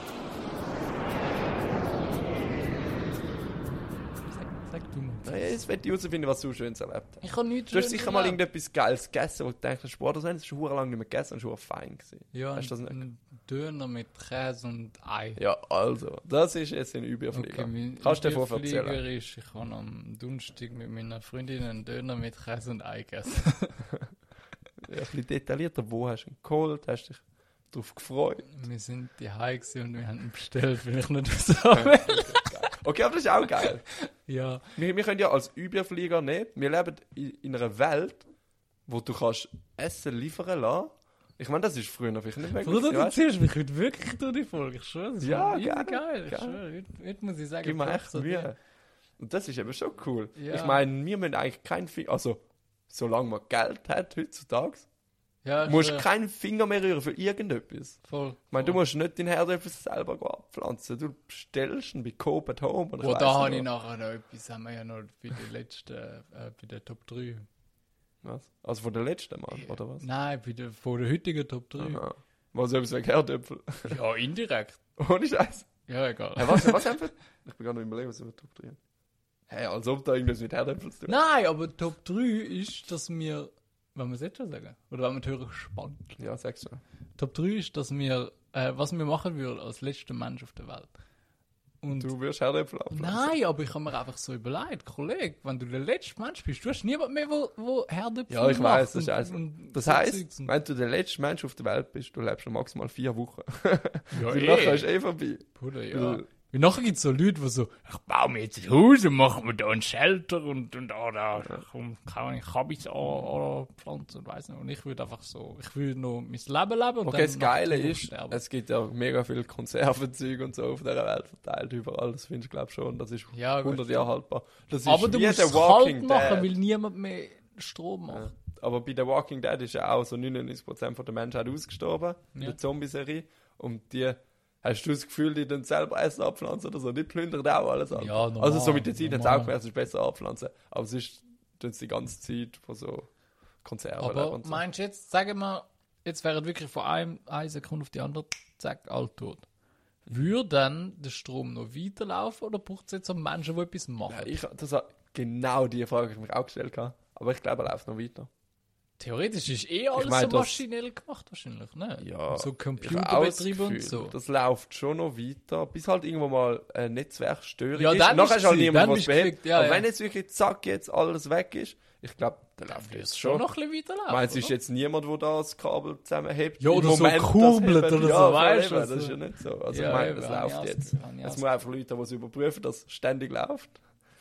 Sag, du werde ich herausfinden, was du Schönes erlebt hast. Ich habe nichts Du hast sicher mal irgendetwas Geiles gegessen, wo du denkst, Sport, das hast du schon lange nicht mehr gegessen und schon fein gewesen. Ja, Hast du das nicht? ein Döner mit Käse und Ei. Ja, also, das ist jetzt ein Überflieger. mein Kannst du dir davon Überflieger erzählen? Ist, ich habe am Donnerstag mit meiner Freundin einen Döner mit Käse und Ei gegessen. Ja, ein bisschen detaillierter, wo hast du ihn geholt, hast dich darauf gefreut. wir sind die und wir haben ihn bestellt, vielleicht nicht zusammen. Okay, aber das ist auch geil. ja, Wir, wir können ja als Überflieger nehmen, wir leben in, in einer Welt, wo du kannst Essen liefern lassen. Ich meine, das ist früher noch vielleicht nicht möglich. Bruder, du ziehst mich heute wirklich durch die Folge. Das Ja, geil, geil. Schwöre, heute, heute muss ich sagen, Gib mir echt. Mühe. Und das ist eben schon cool. Ja. Ich meine, wir müssen eigentlich kein Finger, also solange man Geld hat heutzutage, Ja, ich musst du schwöre, keinen Finger mehr rühren für irgendetwas. voll. Ich meine, du musst nicht deinen Herdöpfel selber abpflanzen. Du bestellst ihn bei Coop at Home. Oder Oh, da habe ich nachher noch etwas, haben wir ja noch bei der letzten, äh, bei der Top 3. Was? Also von der letzten Mal, oder was? Nein, bei der, von der heutigen Top 3. Aha. Was etwas wegen Herdöpfel? Ja, indirekt. Ohne Scheiß. Ja, egal. Hey, was, was haben wir? Ich bin gar nicht überlegen, was wir Top 3 haben. Hey, als ob da irgendwas mit Herdöpfeln zu tun. Nein, aber Top 3 ist, dass wir. Wollen wir es jetzt schon sagen? Oder wollen wir die Hörer gespannt? Ja, sagst du. Top 3 ist, dass wir. Äh, was wir machen würden als letzter Mensch auf der Welt. Und. Du wirst Herdöpfel abpflanzen. Nein, aber ich habe mir einfach so überlegt, Kollege, wenn du der letzte Mensch bist, du hast niemand mehr, wo, wo Herdöpfel Ja, ich weiß, das ist und Das und- wenn du der letzte Mensch auf der Welt bist, du lebst noch maximal vier Wochen. ja, Die Woche ist eh. eh vorbei. Bruder, ja. Weil Wie nachher gibt es so Leute, die so, ich baue mir jetzt ein Haus und mache mir da ein Shelter und, und da, da, komm, kann Ahnung, Kabis an, an pflanzen und weiss nicht. Und ich würde einfach so, ich würde noch mein Leben leben und Okay, dann das Geile ist, sterben. es gibt ja mega viel Konservenzeug und so auf dieser Welt verteilt, überall. Das findest du, glaube ich, schon. Das ist Ja, gut. 100 Jahre haltbar. Das ist Aber du musst es kalt Dead. machen, weil niemand mehr Strom Ja. macht. Aber bei The Walking Dead ist ja auch so 99% von der Menschheit ausgestorben, in Ja. der Zombie-Serie. Und die, hast du das Gefühl, die dann selber Essen abpflanzen oder so? Die plündern auch alles ab. Ja, normal, also so mit der Zeit hat es auch gemerkt, es ist besser abpflanzen. Aber sonst tun sie die ganze Zeit von so Konserven Aber und so. meinst du jetzt, sagen wir, jetzt wäre wirklich von einem, einer Sekunde auf die andere, zack, alt tot. Würde dann der Strom noch weiterlaufen oder braucht es jetzt so Menschen, die etwas machen? Ja, ich, das war genau die Frage, die ich mich auch gestellt habe. Aber ich glaube, er läuft noch weiter. Theoretisch ist eh alles mein, so maschinell gemacht wahrscheinlich, ne? Ja, So Ich Computerbetriebe und so. Das läuft schon noch weiter, bis halt irgendwo mal eine Netzwerkstörung Ja, ist. dann Nachher ist halt niemand, was behebt. ja, Aber ja. wenn jetzt wirklich zack, jetzt alles weg ist, ich glaube, dann läuft es schon. noch ein bisschen weiterlaufen? Meinst du, ist jetzt niemand, der das Kabel zusammenhebt? Ja, Im oder so Moment das kurbelt oder ja, so, weißt du, Das also- ist ja nicht so. Also ich meine, das ich läuft jetzt. ich Es muss einfach Leute, die es überprüfen, dass es ständig läuft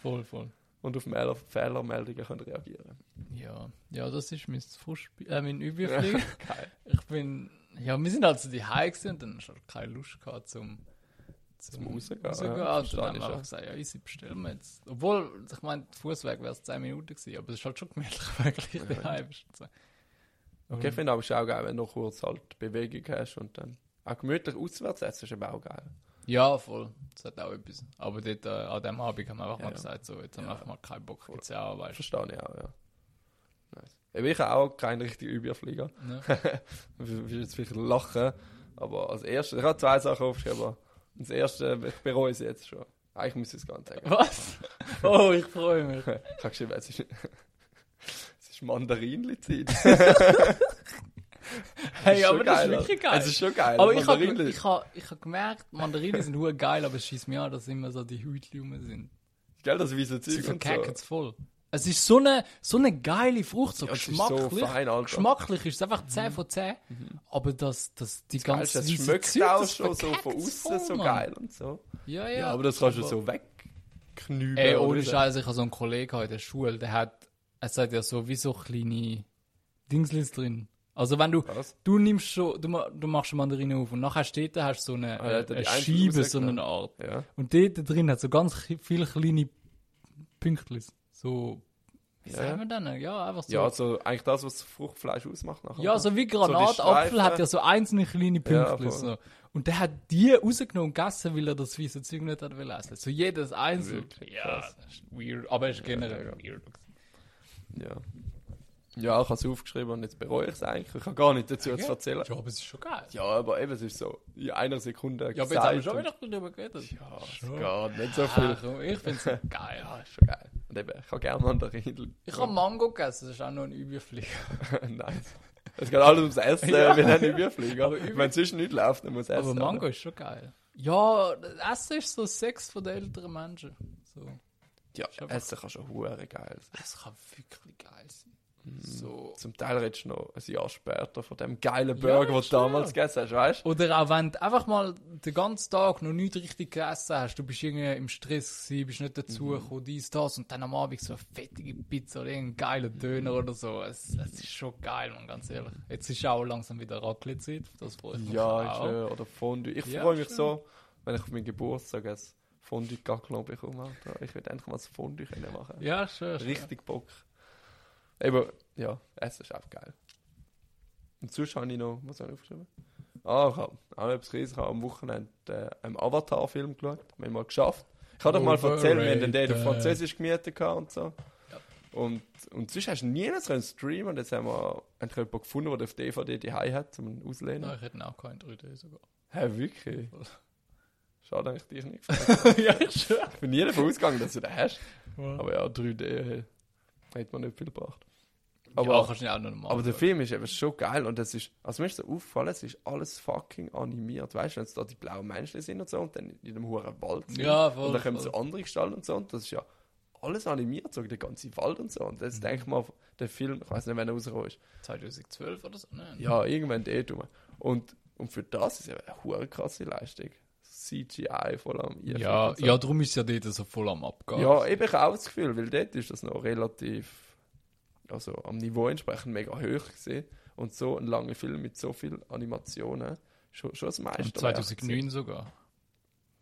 Voll, voll. Und auf Fehler- Fehlermeldungen können reagieren Ja, ja, das ist mein Frustspiel, äh, mein. Geil. ich bin, ja, wir sind also die gewesen und dann hast du halt keine Lust gehabt zum, zum, rausgehen, rausgehen. ja, und dann haben ich wir einfach gesagt, ja, easy, bestellen wir jetzt. Obwohl, ich meine, Fußweg wäre es 10 Minuten gewesen, aber es ist halt schon gemütlich, du gleich daheim So. Okay, ich finde aber schon auch geil, wenn du noch kurz halt Bewegung hast und dann auch gemütlich auswärts essen, ist eben auch geil. Ja, voll. Das hat auch etwas. Aber dort, äh, an dem Abend haben wir einfach Ja, mal ja. gesagt, so, jetzt haben wir Ja. einfach mal keinen Bock, gibt's ja auch, weißt Verstehe ich auch, ja. Nice. Ich auch keinen richtigen Überflieger. Ne? Ich will jetzt vielleicht lachen, aber als erstes, ich habe zwei Sachen aufgeschrieben. aber Das erste, ich bereue es jetzt schon. Eigentlich muss ich es gar nicht sagen. Was? Oh, ich freue mich. Ich habe geschrieben, es ist, es ist Mandarinli-Zeit. Hey, aber das ist wirklich geil. Es ist schon geil. aber ich habe ich ha, ich ha gemerkt, Mandarinen sind hure geil, aber es schießt mir an, dass immer so die rum sind. Gell, das weiße Sie Zeug so. verkacken es voll. Es ist so eine, so eine geile Frucht, so Ja, es ist geschmacklich. so fein, Alter. Mhm. geschmacklich ist es einfach 10 von 10. Aber das, das, die Geilste, ganze es weisse schmeckt Zeug, auch das schon so von außen so geil und so. Ja, ja. Ja, aber das kannst du so wegknüben. Ey, oder ohne Scheiß, ich habe so einen Kollegen in der Schule, der hat, er sagt ja so wie so kleine Dingslis drin. Also wenn du, Was? du nimmst schon, du, du machst eine Mandarine auf und nachher steht da, hast du so eine, Ah, ja, er eine die Scheibe, so eine Art. Ja. Und dort drin hat so ganz viele kleine Pünktlis. So, wie Ja, sagen ja. wir denn? Ja, einfach so. Ja, also eigentlich das, was Fruchtfleisch ausmacht. Nachher, Ja, so wie die Granatapfel Streifen. hat ja so einzelne kleine Ja, Pünktchen. so. Und der hat die rausgenommen und gegessen, weil er das weiße Zeug nicht hat essen. So jedes einzelne. Wirklich Ja, das ist weird. Aber es ist generell ja. weird. Ja. Ja, ich habe es aufgeschrieben und jetzt bereue ich es eigentlich. Ich habe gar nicht dazu zu erzählen. Ja, aber es ist schon geil. Ja, aber eben, es ist so in einer Sekunde Ja, aber jetzt haben wir schon wieder darüber geredet. Ja, es Schon. geht nicht so viel. Ach, komm, ich finde es geil. Ja, ist schon geil. Und eben, ich habe gerne Mandarinen. Ich habe Mango gegessen, das ist auch noch ein Überflieger. nice. Es geht alles ums Essen, Ja. wir haben Überflieger. Aber Über- Wenn sonst nichts läuft, dann muss Essen. Aber Mango ist schon geil. Ja, Essen ist so Sex von den älteren Menschen. So. Ja, Essen kann schon hure geil sein. Es kann wirklich geil sein. Mhm. So. Zum Teil redest du noch ein Jahr später von dem geilen Burger, den du damals gegessen hast, weißt du? Oder auch wenn du einfach mal den ganzen Tag noch nichts richtig gegessen hast, du bist irgendwie im Stress gewesen, bist nicht dazu Mhm. gekommen, dies, das, und dann am Abend so eine fettige Pizza oder irgendein geiler Döner oder so. Es, es ist schon geil, man, ganz ehrlich. Jetzt ist auch langsam wieder Raclette-Zeit, das freue ich mich Ja, ich auch. schwöre. Oder Fondue. Ich Ja, freue mich schön. so, wenn ich auf meinen Geburtstag ein Fondue Gaclon bekomme. Ich will endlich mal ein Fondue können machen. Ja, schön. schön. Richtig Bock. Eben, ja, Essen ist einfach geil. Und sonst habe ich noch, was habe ich aufgeschrieben? Ah, ich habe auch etwas riesig. Ich habe am Wochenende äh, einen Avatar-Film geschaut. Wir haben mal geschafft. Ich habe doch mal erzählt, wir haben den auf Französisch gemietet und so. Und, und sonst hast du nie können streamen und jetzt haben wir endlich jemanden gefunden, der auf DVD die hat, zum Auslehnen. Nein, ich hätte auch kein 3D sogar. Hä, wirklich? Schade, dass ich dich nicht gefragt ja, ich bin nie davon ausgegangen, dass du den hast. Aber Aber ja, 3D hey, hat man nicht viel gebracht. Aber Aber, kannst du nicht auch noch mal aber der Film ist eben schon geil und es ist, also mir ist so aufgefallen, es ist alles fucking animiert. Weißt du, wenn es da die blauen Menschen sind und so und dann in dem hohen Wald sind. Ja, voll, Und dann kommen voll. so andere Gestalten und so und das ist ja alles animiert, so der ganze Wald und so. Und Mhm. jetzt denke ich mal, der Film, ich weiß nicht, wann er rausgekommen ist. 2012 oder so? Nein. Ja, irgendwann eh dumm. Und, und für das ist es eine hohe krasse Leistung. CGI voll am einfügen Ja, so. ja, darum ist ja dort so voll am Abgehen. Ja, eben ich habe auch das Gefühl, weil dort ist das noch relativ, also am Niveau entsprechend mega hoch gesehen und so ein langer Film mit so viel Animationen, schon, schon das meiste. Und 2009 sogar.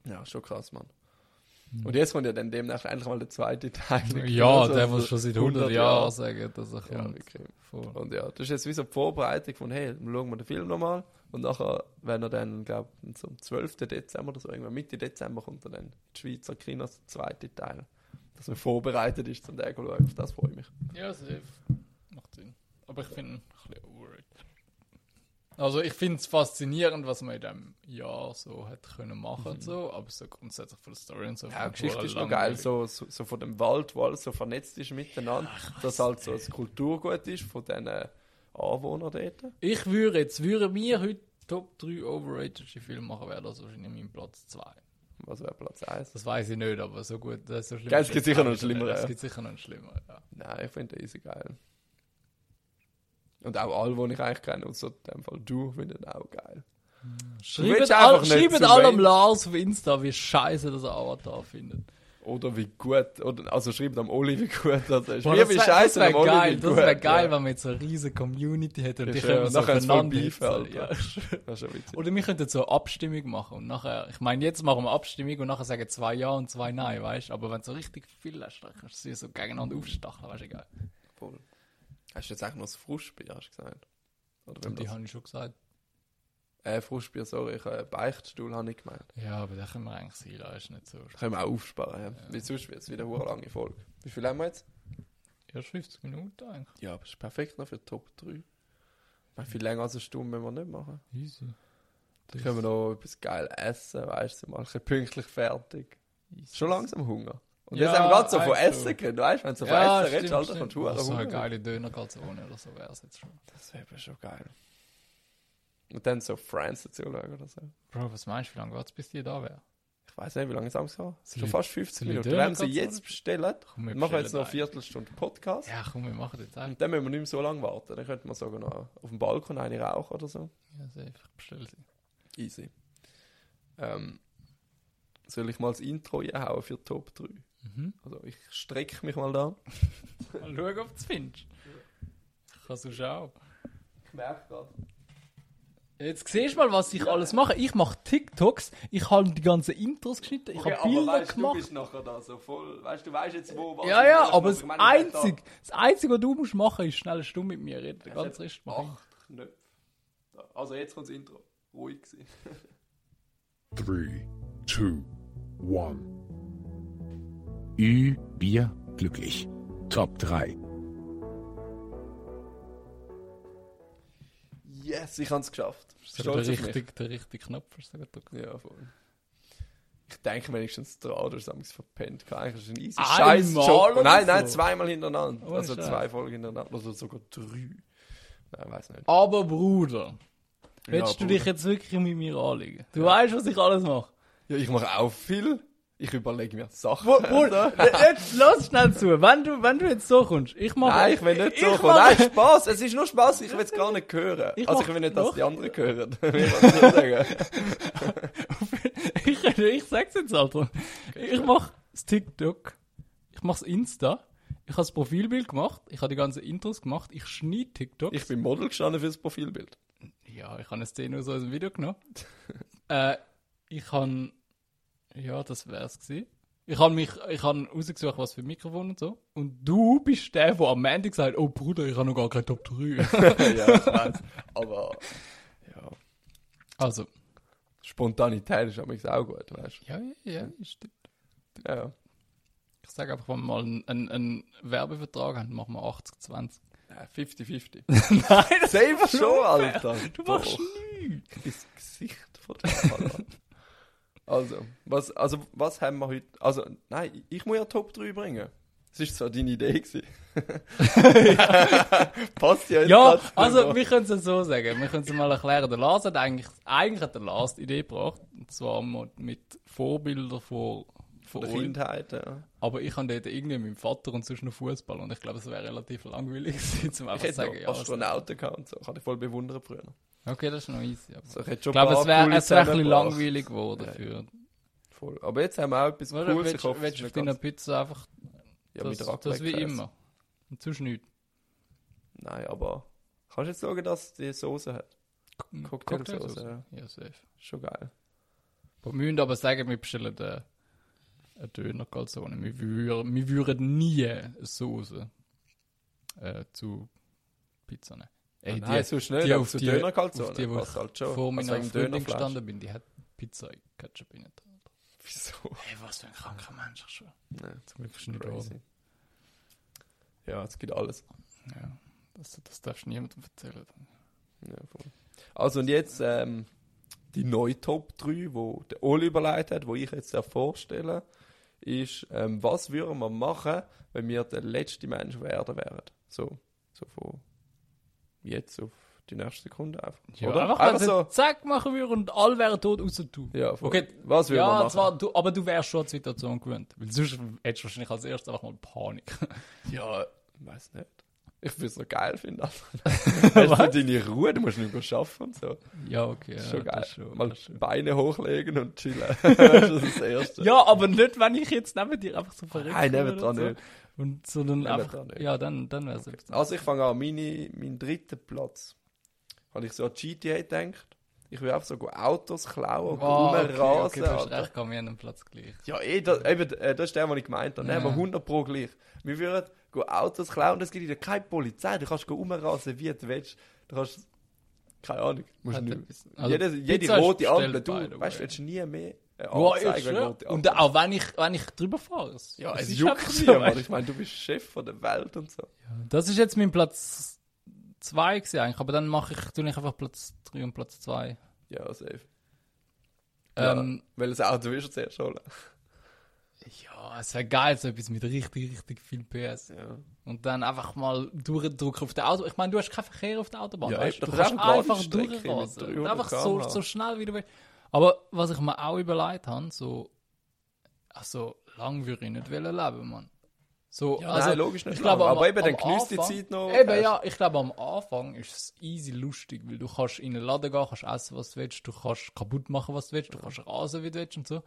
Ja, schon krass, Mann. Und jetzt kommt ja dann demnach endlich mal der zweite Teil. Ja, Also der so muss schon seit 100 Jahren sagen, dass er Ja, kommt. Und ja, das ist jetzt wie so die Vorbereitung von, hey, schauen wir den Film nochmal. Und nachher, wenn er dann, glaube ich, am 12. Dezember oder so, irgendwann Mitte Dezember kommt er dann in die Schweizer Kinos der zweite Teil. Dass man vorbereitet ist zum Tag schauen. Auf das freue ich mich. Ja, safe. Macht Sinn. Aber ich finde ein bisschen overrated. Also ich finde es faszinierend, was man in diesem Jahr so hat können machen und so, aber so grundsätzlich von der Story und so. Mhm. Ja, die Geschichte ist noch geil, so, so, so von dem Wald, wo alles so vernetzt ist miteinander, dass halt so das Kulturgut ist von diesen Anwohnern dort. Ich würde jetzt, würden wir heute Top 3 overrated Filme machen, wäre das wahrscheinlich mein Platz 2. Was wäre Platz 1? Das weiß ich nicht, aber so gut, das ist so schlimm. Geil, es gibt sicher noch einen Es schlimmeren, ja. gibt sicher noch einen schlimmeren, ja. Nein, ich finde den easy geil. Und auch alle, die ich eigentlich kenne, außer in dem Fall du, finden den auch geil. Schreibt, willst all, einfach nicht schreibt allem Lars auf Insta, wie scheiße das Avatar findet. Oder wie gut, oder, also schreibt am Oli, wie gut das ist. Boah, wie das wär- scheiße das Oli, geil, wie das wäre geil, ja. wenn man jetzt so eine riesige Community hätte und Ist die ja- können so Beef, hitzen. Alter. Ja. Oder wir könnten so Abstimmung machen und nachher, ich meine, jetzt machen wir Abstimmung und nachher sagen zwei Ja und zwei Nein, weißt du? Aber wenn du so richtig viel hast, dann kannst du sie so gegeneinander aufstacheln, weißt du, geil. Voll. Hast du jetzt eigentlich noch das Frustbier, hast du gesagt? Oder die das, habe ich schon gesagt. Äh, Frustbier, sorry, ich habe Beichtstuhl, habe ich gemeint. Ja, aber da können wir eigentlich sein, lassen, ist nicht so. Das können wir auch aufsparen, ja. Weil sonst wird es wieder eine lange Folge. Wie viel haben wir jetzt? Erst 50 Minuten eigentlich. Ja, aber das ist perfekt noch für Top 3. Ich meine, viel länger als eine Stunde müssen wir nicht machen. Easy. Dann können wir noch etwas geil essen, weißt du, mal ein bisschen pünktlich fertig. Schon langsam Hunger. Und Ja, jetzt haben wir gerade so von. Essen geredet, weißt du, wenn du so von Ja, Essen redest, Alter, Oh, verdammt so eine Hunger. geile Dönerkalzone oder so wäre es jetzt schon. Das wäre schon geil. Und dann so Friends dazu schauen oder so. Bro, was meinst du, wie lange geht es, bis die da wäre? Ich weiß nicht, wie lange es angeht. Soll Schon fast 15 soll ich Minuten. Wir haben sie jetzt bestellen. Komm, wir machen jetzt noch eine Viertelstunde Podcast. Ja, komm, wir machen jetzt einfach. Und dann müssen wir nicht mehr so lange warten. Dann könnte man sogar noch auf dem Balkon eine rauchen oder so. Ja, safe, ich bestelle sie. Easy. Ähm, soll ich mal das Intro einhauen für Top 3? Mhm. Also ich strecke mich mal da. Mal schauen, ob du es findest. Ich kann so schauen. Ich merke gerade. Jetzt siehst du mal, was ich alles mache. Ich mache TikToks, ich habe die ganzen Intros geschnitten, ich Okay, habe aber Bilder weißt, du gemacht. bist nachher da so voll. Weißt du, weißt jetzt wo was. Ja, ja, aber das meine, Einzige, das Einzige, was du musst machen, ist schnell eine Stunde mit mir reden. Den ganzen Rest Hast mache acht Knöpfe. Da. Also jetzt kommt das Intro. Ruhig sein. 3, 2, 1. Ü, Bier, glücklich. Top 3. Yes, ich habe es geschafft. Ich. Der richtige, der richtige Knopf du gedrückt. Ja, voll. Ich denke wenigstens der Adler ist es verpennt. Eigentlich ist ein easy scheiß Job. oder Nein, so? nein, zweimal hintereinander. Ohne also Scheiß. zwei Folgen hintereinander. Oder sogar drei. Nein, weiß nicht. Aber Bruder, willst du Bruder. dich jetzt wirklich mit mir anlegen? Du weißt, was ich alles mache. Ja, ich mache auch viel. Ich überlege mir Sachen. Bruder, jetzt lass schnell zu. Wenn du, wenn du jetzt so kommst, ich mache. Nein, ich will nicht so ich kommen. mache- Nein, Spaß. Es ist nur Spaß. Ich will es gar nicht hören. Ich also ich will nicht, dass doch. die anderen hören. Will ich das ich, sag's jetzt, Alter. ich mach das TikTok, ich mach's Insta, ich habe das Profilbild gemacht, ich habe die ganzen Intros gemacht, ich schneide TikToks. Ich bin Model gestanden fürs Profilbild. ja, ich habe eine Szene so aus dem Video genommen. äh, ich habe, ja, das wär's gewesen. Ich habe mich, ich habe rausgesucht, was für Mikrofon und so. Und du bist der, der am Ende gesagt hat, oh Bruder, ich habe noch gar kein Top 3. ja, ich weiß. Aber ja, also, Spontanität ist aber auch gut, weißt ja, ja, ja, stimmt. du? Ja. Ich sage einfach, wenn wir mal einen, einen, einen Werbevertrag haben, machen wir 80-20. Ja, 50-50. Nein, das Selber schon, Alter. Du machst nichts. Das Gesicht von der Kamera. Also, was, also, was haben wir heute? Also, nein, ich muss ja Top 3 bringen. Das ist zwar deine Idee gewesen. Passt ja jetzt Ja, also wir können es so sagen. Wir können es mal erklären. Der Lars hat eigentlich, eigentlich hat der Lars die Idee gebracht. Und zwar mit- Vorbildern von, von der. Kindheit, ja. Aber ich habe dort irgendwie mit meinem Vater und sonst noch Fußball. Und ich glaube, es wäre relativ langweilig gewesen, zum Ich einfach hätte zu sagen, ja. Astronauten gehabt und so. Ich hatte voll bewundern früher. Okay, das ist noch easy. Aber So, ich ich glaube, es wäre wär ein bisschen langweilig geworden Ja. für. Voll. Aber jetzt haben wir auch etwas Cooles. Ich willst, hoffe, willst du auf deiner Pizza einfach ja, das, mit das wie immer? Und sonst nichts. Nein, aber kannst du jetzt sagen, dass die Soße hat? Cocktailsoße, ja. Ja, safe. Schon geil. Wir müssen aber sagen, wir bestellen den eine Döner Calzone. Wir würden, wir würden nie eine Soße äh, zu Pizza nehmen. Ey, Nein, sonst nicht. die auf die- Dönerkalzone auf die, wo passt halt schon. vor Also meiner wegen Freundin gestanden bin, die hat Pizza Ketchup rein. Wieso? Hey, was für ein kranker Mensch schon. Nein, Zum Glück ist nicht crazy. Ja, es gibt alles. Ja, das, das darfst du niemandem erzählen. Ja, voll. Also und jetzt ähm, die neue Top 3, wo der Oli überlegt hat, wo ich jetzt darf vorstellen ist, ähm, was würden wir machen, wenn wir der letzte Mensch werden wären? So, so von jetzt auf die nächste Sekunde einfach. Ja, Oder? einfach, einfach so. Zack machen wir und alle wären tot, außer du. Ja, voll. Okay, was wir Ja, machen? zwar, du, aber du wärst schon an die Situation gewöhnt. Weil sonst hättest du wahrscheinlich als erstes einfach mal Panik. Ja, weiß nicht. Ich würde es so geil finden. Hast du deine Ruhe, du musst nicht mehr arbeiten und so. Ja, okay. Das ist ja, schon geil. das ist schon- Mal schon- Beine hochlegen und chillen. das ist das Erste. Ja, aber nicht, wenn ich jetzt neben dir einfach so verrückt Nein, bin nebendran oder so. nicht. Und sondern Nebendran einfach, nicht. ja, dann, dann wäre es Okay. Also ich fange an, meine, mein dritter Platz. Habe ich so an GTA gedacht. Ich will einfach so Autos klauen und Oh, okay, rumrasen. okay, du hast recht, komm, wir haben einen Platz gleich. ja, eh, das, eben, äh, das ist der, den ich gemeint habe. Ja. Nehmen wir 100 pro gleich. Wir würden Autos klauen und es gibt wieder keine Polizei. Du kannst rumrasen, wie du willst. Du kannst, keine Ahnung, musst nicht. also jede jede rote Ampel, du, weißt willst nie mehr äh, Wow, anzeigen, ist rote Und auch wenn ich, wenn ich drüber fahre. es- Ja, es juckt so, niemand. Ich meine, du bist Chef von der Welt und so. du. Das ist jetzt mein Platz 2 gewesen eigentlich, aber dann mache ich, tue ich einfach Platz 3 und Platz 2. Ja, safe. Ähm, ja, welches Auto willst du zuerst holen? ja, es wäre geil, so etwas mit richtig, richtig viel PS. Ja. Und dann einfach mal durchdrücken auf der Auto. Ich meine, du hast keinen Verkehr auf der Autobahn. Ja, weißt? du kannst einfach durchrasen. 300 Und Einfach so, so schnell wie du willst. Aber was ich mir auch überlegt habe, so, also lang würde ich nicht leben, Mann. So, Ja, also, nein, logisch nicht ich glaube, lang, am- aber eben, dann genießt die Zeit noch, Eben, weißt. ja, ich glaube, am Anfang ist es easy lustig, weil du kannst in den Laden gehen, kannst essen, was du willst, du kannst kaputt machen, was du willst, du kannst rasen, wie du willst und so.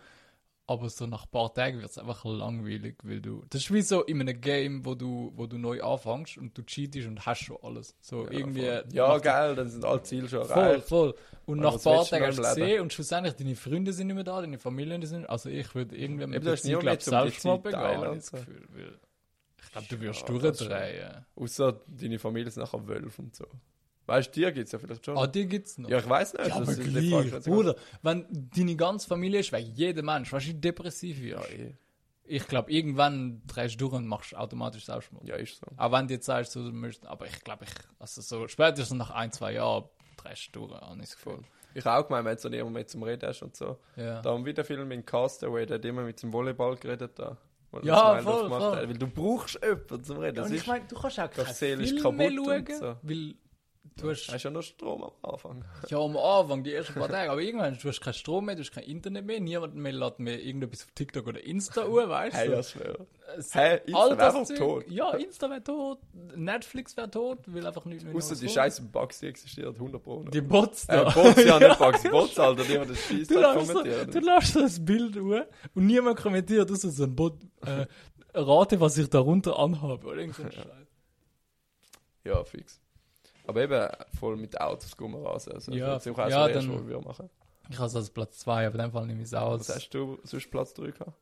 Aber so nach ein paar Tagen wird es einfach langweilig, weil du. Das ist wie so in einem Game, wo du, wo du neu anfängst und du cheatest und hast schon alles. So irgendwie. Ja, macht- geil, dann sind alle Ziele schon Voll, erreicht. voll. Und Aber nach ein paar Tagen hast du gesehen und schlussendlich deine Freunde sind nicht mehr da, deine Familien sind nicht Also ich würde irgendwie mit Eben, du der hast Zeit, niemand glaub, mehr, die Selbstmord Zeit begehen, teilen habe ich das so. Gefühl. Weil ich glaube, du wirst Ja, durchdrehen. Außer deine Familie sind nachher Wölfe und so. Weißt du, dir gibt es ja vielleicht schon. Ah, die gibt's noch. ja, ich weiß nicht. Ja, das aber gleich, Bruder. Wenn deine ganze Familie ist, weil jeder Mensch, wie depressiv Ja, wirst. eh. Ich glaube, irgendwann drehst du durch und machst automatisch Selbstmord. ja, ist so. Auch wenn du jetzt sagst, so, du möchtest, aber ich glaube, ich, also so, spätestens nach ein, zwei Jahren drehst du durch, habe ich das Gefühl. Ich habe auch gemeint, wenn du so niemand mehr zum Reden hast und so. Ja. Da haben wieder Film in Castaway, der hat immer mit dem Volleyball geredet da. weil Ja, voll, voll. hat. Weil du brauchst jemanden zum Reden. Ja, und ich meine, du kannst auch keine Filme mehr schauen, so. weil du hast, hast ja noch Strom am Anfang. ja am Anfang, die ersten paar Tage, aber irgendwann, du hast keinen Strom mehr, du hast kein Internet mehr, niemand mehr lädt mehr irgendetwas auf TikTok oder Insta an, weißt du? Hey, ja, schwör. Es- Hey, Insta all wär das einfach tot. Ja, Insta wäre tot, Netflix wäre tot, weil einfach nicht mehr Außer die scheiße Bugs, die existiert 100 Pro. Die Bots Äh, da. Bots, ja, nicht Bugs, Bots, Alter, die, die das Scheiß so, kommentieren. du lässt so ein Bild an und niemand kommentiert, außer so ein Bot. Äh, rate, was ich darunter anhabe. Oder irgend so ein Scheiß. Ja, fix. Aber eben voll mit Autos rumrasen. Also, Ja, das ist auch ja, das, dann- was wir machen. Ich habe es als Platz 2, aber in dem Fall nehme ich es aus. Was hast du sonst Platz 3 gehabt?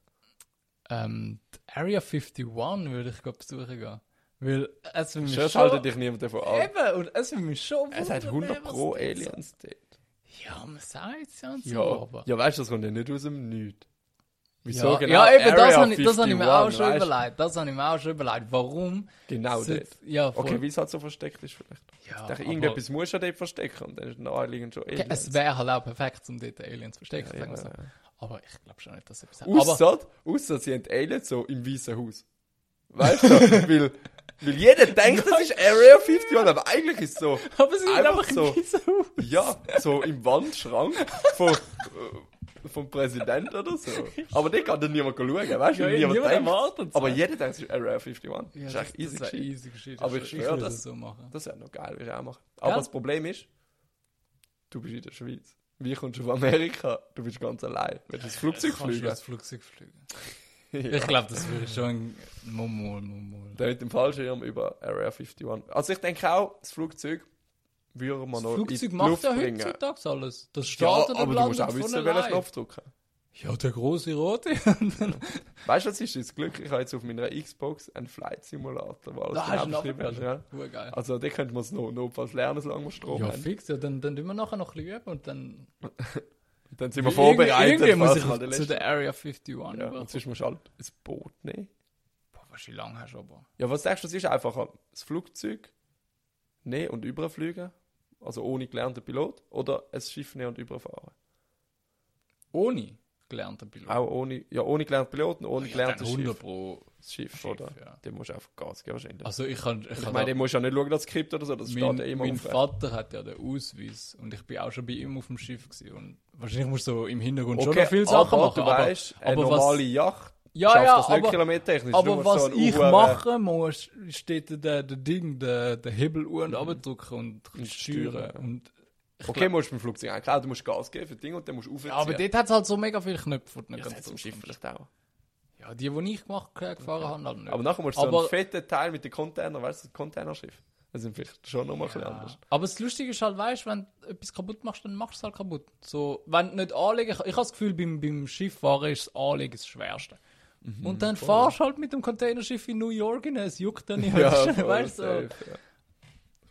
Ähm, Area 51 würde ich glaub, besuchen gehen. Weil es für mich Schön schon... haltet dich niemand davon ab. Eben, und es für mich schon... Es hat 100 was Pro Aliens dort. Ja, man sagt es ja und so, Ja, aber... ja weißt du, das kommt ja nicht aus dem Nichts. Wieso ja, genau? ja, eben, das habe ich, das ich mir auch 51, schon weisst du? überlegt. Das habe ich mir auch schon überlegt. Warum? Genau dort. Ja, voll. Okay, wie es halt so versteckt ist vielleicht. ja, Ich dachte, irgendetwas musst du ja dort verstecken und dann ist naheliegend schon Okay, Aliens. es wäre halt auch perfekt, um dort Aliens zu verstecken. Ja, so. Aber ich glaube schon nicht, dass etwas Ausser, ausser sie haben Aliens so im Weißen Haus. Weißt du? weil, weil jeder denkt, das ist Area 51, aber eigentlich ist es so. aber sie sind einfach einfach, so. Ja, so im Wandschrank von, äh, vom Präsident oder so. Aber den kann dann niemand schauen, weißt du? Ja, niemand niemand erwartet Aber jeder denkt, es ist Area 51. Ja, das ist das, echt easy das Geschichte. easy Geschichte. Aber ich schwöre, das- das so machen. Das wäre noch geil, würde ich auch machen. Aber das Problem ist, du bist in der Schweiz. Wie kommst du auf Amerika? Du bist ganz allein. Willst du ins Flugzeug Kannst du fliegen? das Flugzeug fliegen? Ja. Ich glaube, das würde schon ein Mummul, Mummul. Der mit dem Fallschirm über Area 51. Also ich denke auch, das Flugzeug würde man Das noch Flugzeug in die macht Luft ja bringen. heutzutage alles. Das Ja, startet aber und du musst auch wissen, welchen Knopf drücken. Ja, der große rote. Weißt du, was ist das Glück? Ich habe jetzt auf meiner Xbox einen Flight Simulator, wo alles Da genau beschrieben ist. Ja. Geil. Also, den könnte man es noch notfalls lernen, solange wir Strom Ja, haben. fix, ja, dann, dann tun wir nachher noch ein bisschen üben und dann... Dann sind wir vorbereitet. Irgendwie muss ich mal zu der Area 51 Ja, über. und sonst musst du halt ein Boot nehmen. Boah, was wie lange hast du aber? Ja, was sagst du, es ist einfacher, das Flugzeug nehmen und überfliegen, also ohne gelernten Pilot, oder ein Schiff nehmen und überfahren? Ohne gelernter Pilot. Auch ohne, ja, ohne gelernten Piloten, ohne Ja, gelerntes dann 100 Schiff. pro Schiff, Schiff, oder? ja. Dem musst du einfach Gas geben wahrscheinlich. Also ich kann... Ich, ich meine, dem musst du ja nicht schauen, das Skript oder so, das mein, steht ja immer mein aufrecht. Vater hat ja den Ausweis und ich bin auch schon bei ihm auf dem Schiff gewesen und wahrscheinlich musst du so im Hintergrund schon Okay, noch viele Sachen machen. du aber, weißt, eine aber was- normale Yacht Ja, ja, das nicht aber- kilometertechnisch. Aber was so ich Uhren- machen muss, steht der, der Ding, der, der Hebel und abdrücken und, Und steuern. Und Okay, glaub- musst du beim Flugzeug eigentlich auch, du musst Gas geben für Ding und dann musst du aufziehen. ja, aber dort hat es halt so mega viele Knöpfe. ja, das im Schiff vielleicht auch. Ja, die, die ich gemacht, äh, gefahren habe, halt nicht. Aber nachher musst du so Aber- einen fetten Teil mit den Container, weißt du, das Containerschiff. Das sind vielleicht schon nochmal ein bisschen Ja. anders. Aber das Lustige ist halt, weißt du, wenn du etwas kaputt machst, dann machst du es halt kaputt. So, wenn du nicht anlegen, ich, ich habe das Gefühl, beim, beim Schifffahren ist das Anlegen das Schwerste. Mhm, Und dann fahrst du halt mit dem Containerschiff in New York rein, es juckt dann nicht. Ja, weißt du, voll weißt du, so. safe, ja.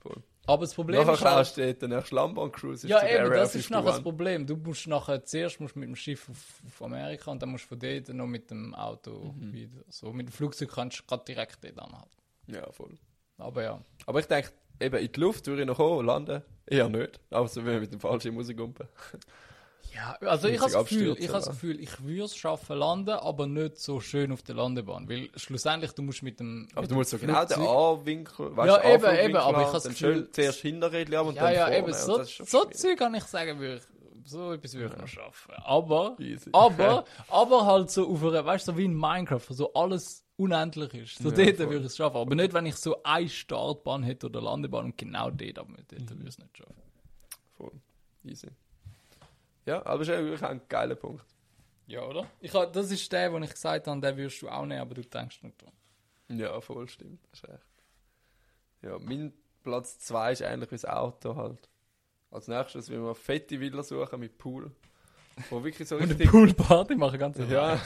Voll. Aber das Problem Nachher ist halt, dort der nächste Lambon-Cruise. ist ja eben, Area das ist nachher das 51. Problem. Du musst nachher, zuerst musst mit dem Schiff auf, auf Amerika und dann musst du von dort noch mit dem Auto Mhm. wieder. So, mit dem Flugzeug kannst du gerade direkt dort anhalten. Ja, voll. Aber ja. Aber ich denke, eben in die Luft würde ich noch kommen, landen. Eher nicht. Außer wenn wir mit dem falschen Musikgumpen. Ja, also ich habe das Gefühl, ich habe das? Gefühl, ich würde es schaffen landen, aber nicht so schön auf der Landebahn, weil schlussendlich du musst mit dem Aber mit du musst so genau den A-Winkel, weißt Ja, eben, eben, aber ich habe das Gefühl- zuerst Hinterrädchen haben und ja, dann ja, vorne. eben so, so. Zeug kann ich sagen, würde so etwas würde ich noch schaffen. Aber, Easy. aber, aber halt so auf einer, weißt du, so wie in Minecraft, wo so alles unendlich ist. So Ja, dort voll. würde ich es schaffen. Aber nicht, wenn ich so eine Startbahn hätte oder Landebahn und genau dort, aber dort Mhm. würde ich es nicht schaffen. Voll. Easy. Ja, aber ist wirklich ein geiler Punkt. Ja, oder? Ich das ist der, den ich gesagt habe, den würdest du auch nehmen, aber du denkst nicht dran. Ja, voll stimmt. Das ist recht. Ja, mein Platz 2 ist eigentlich das Auto halt. Als nächstes will wir fette Villa suchen mit Pool. Wo wirklich so Und eine richtig. Poolparty machen ganz Ja.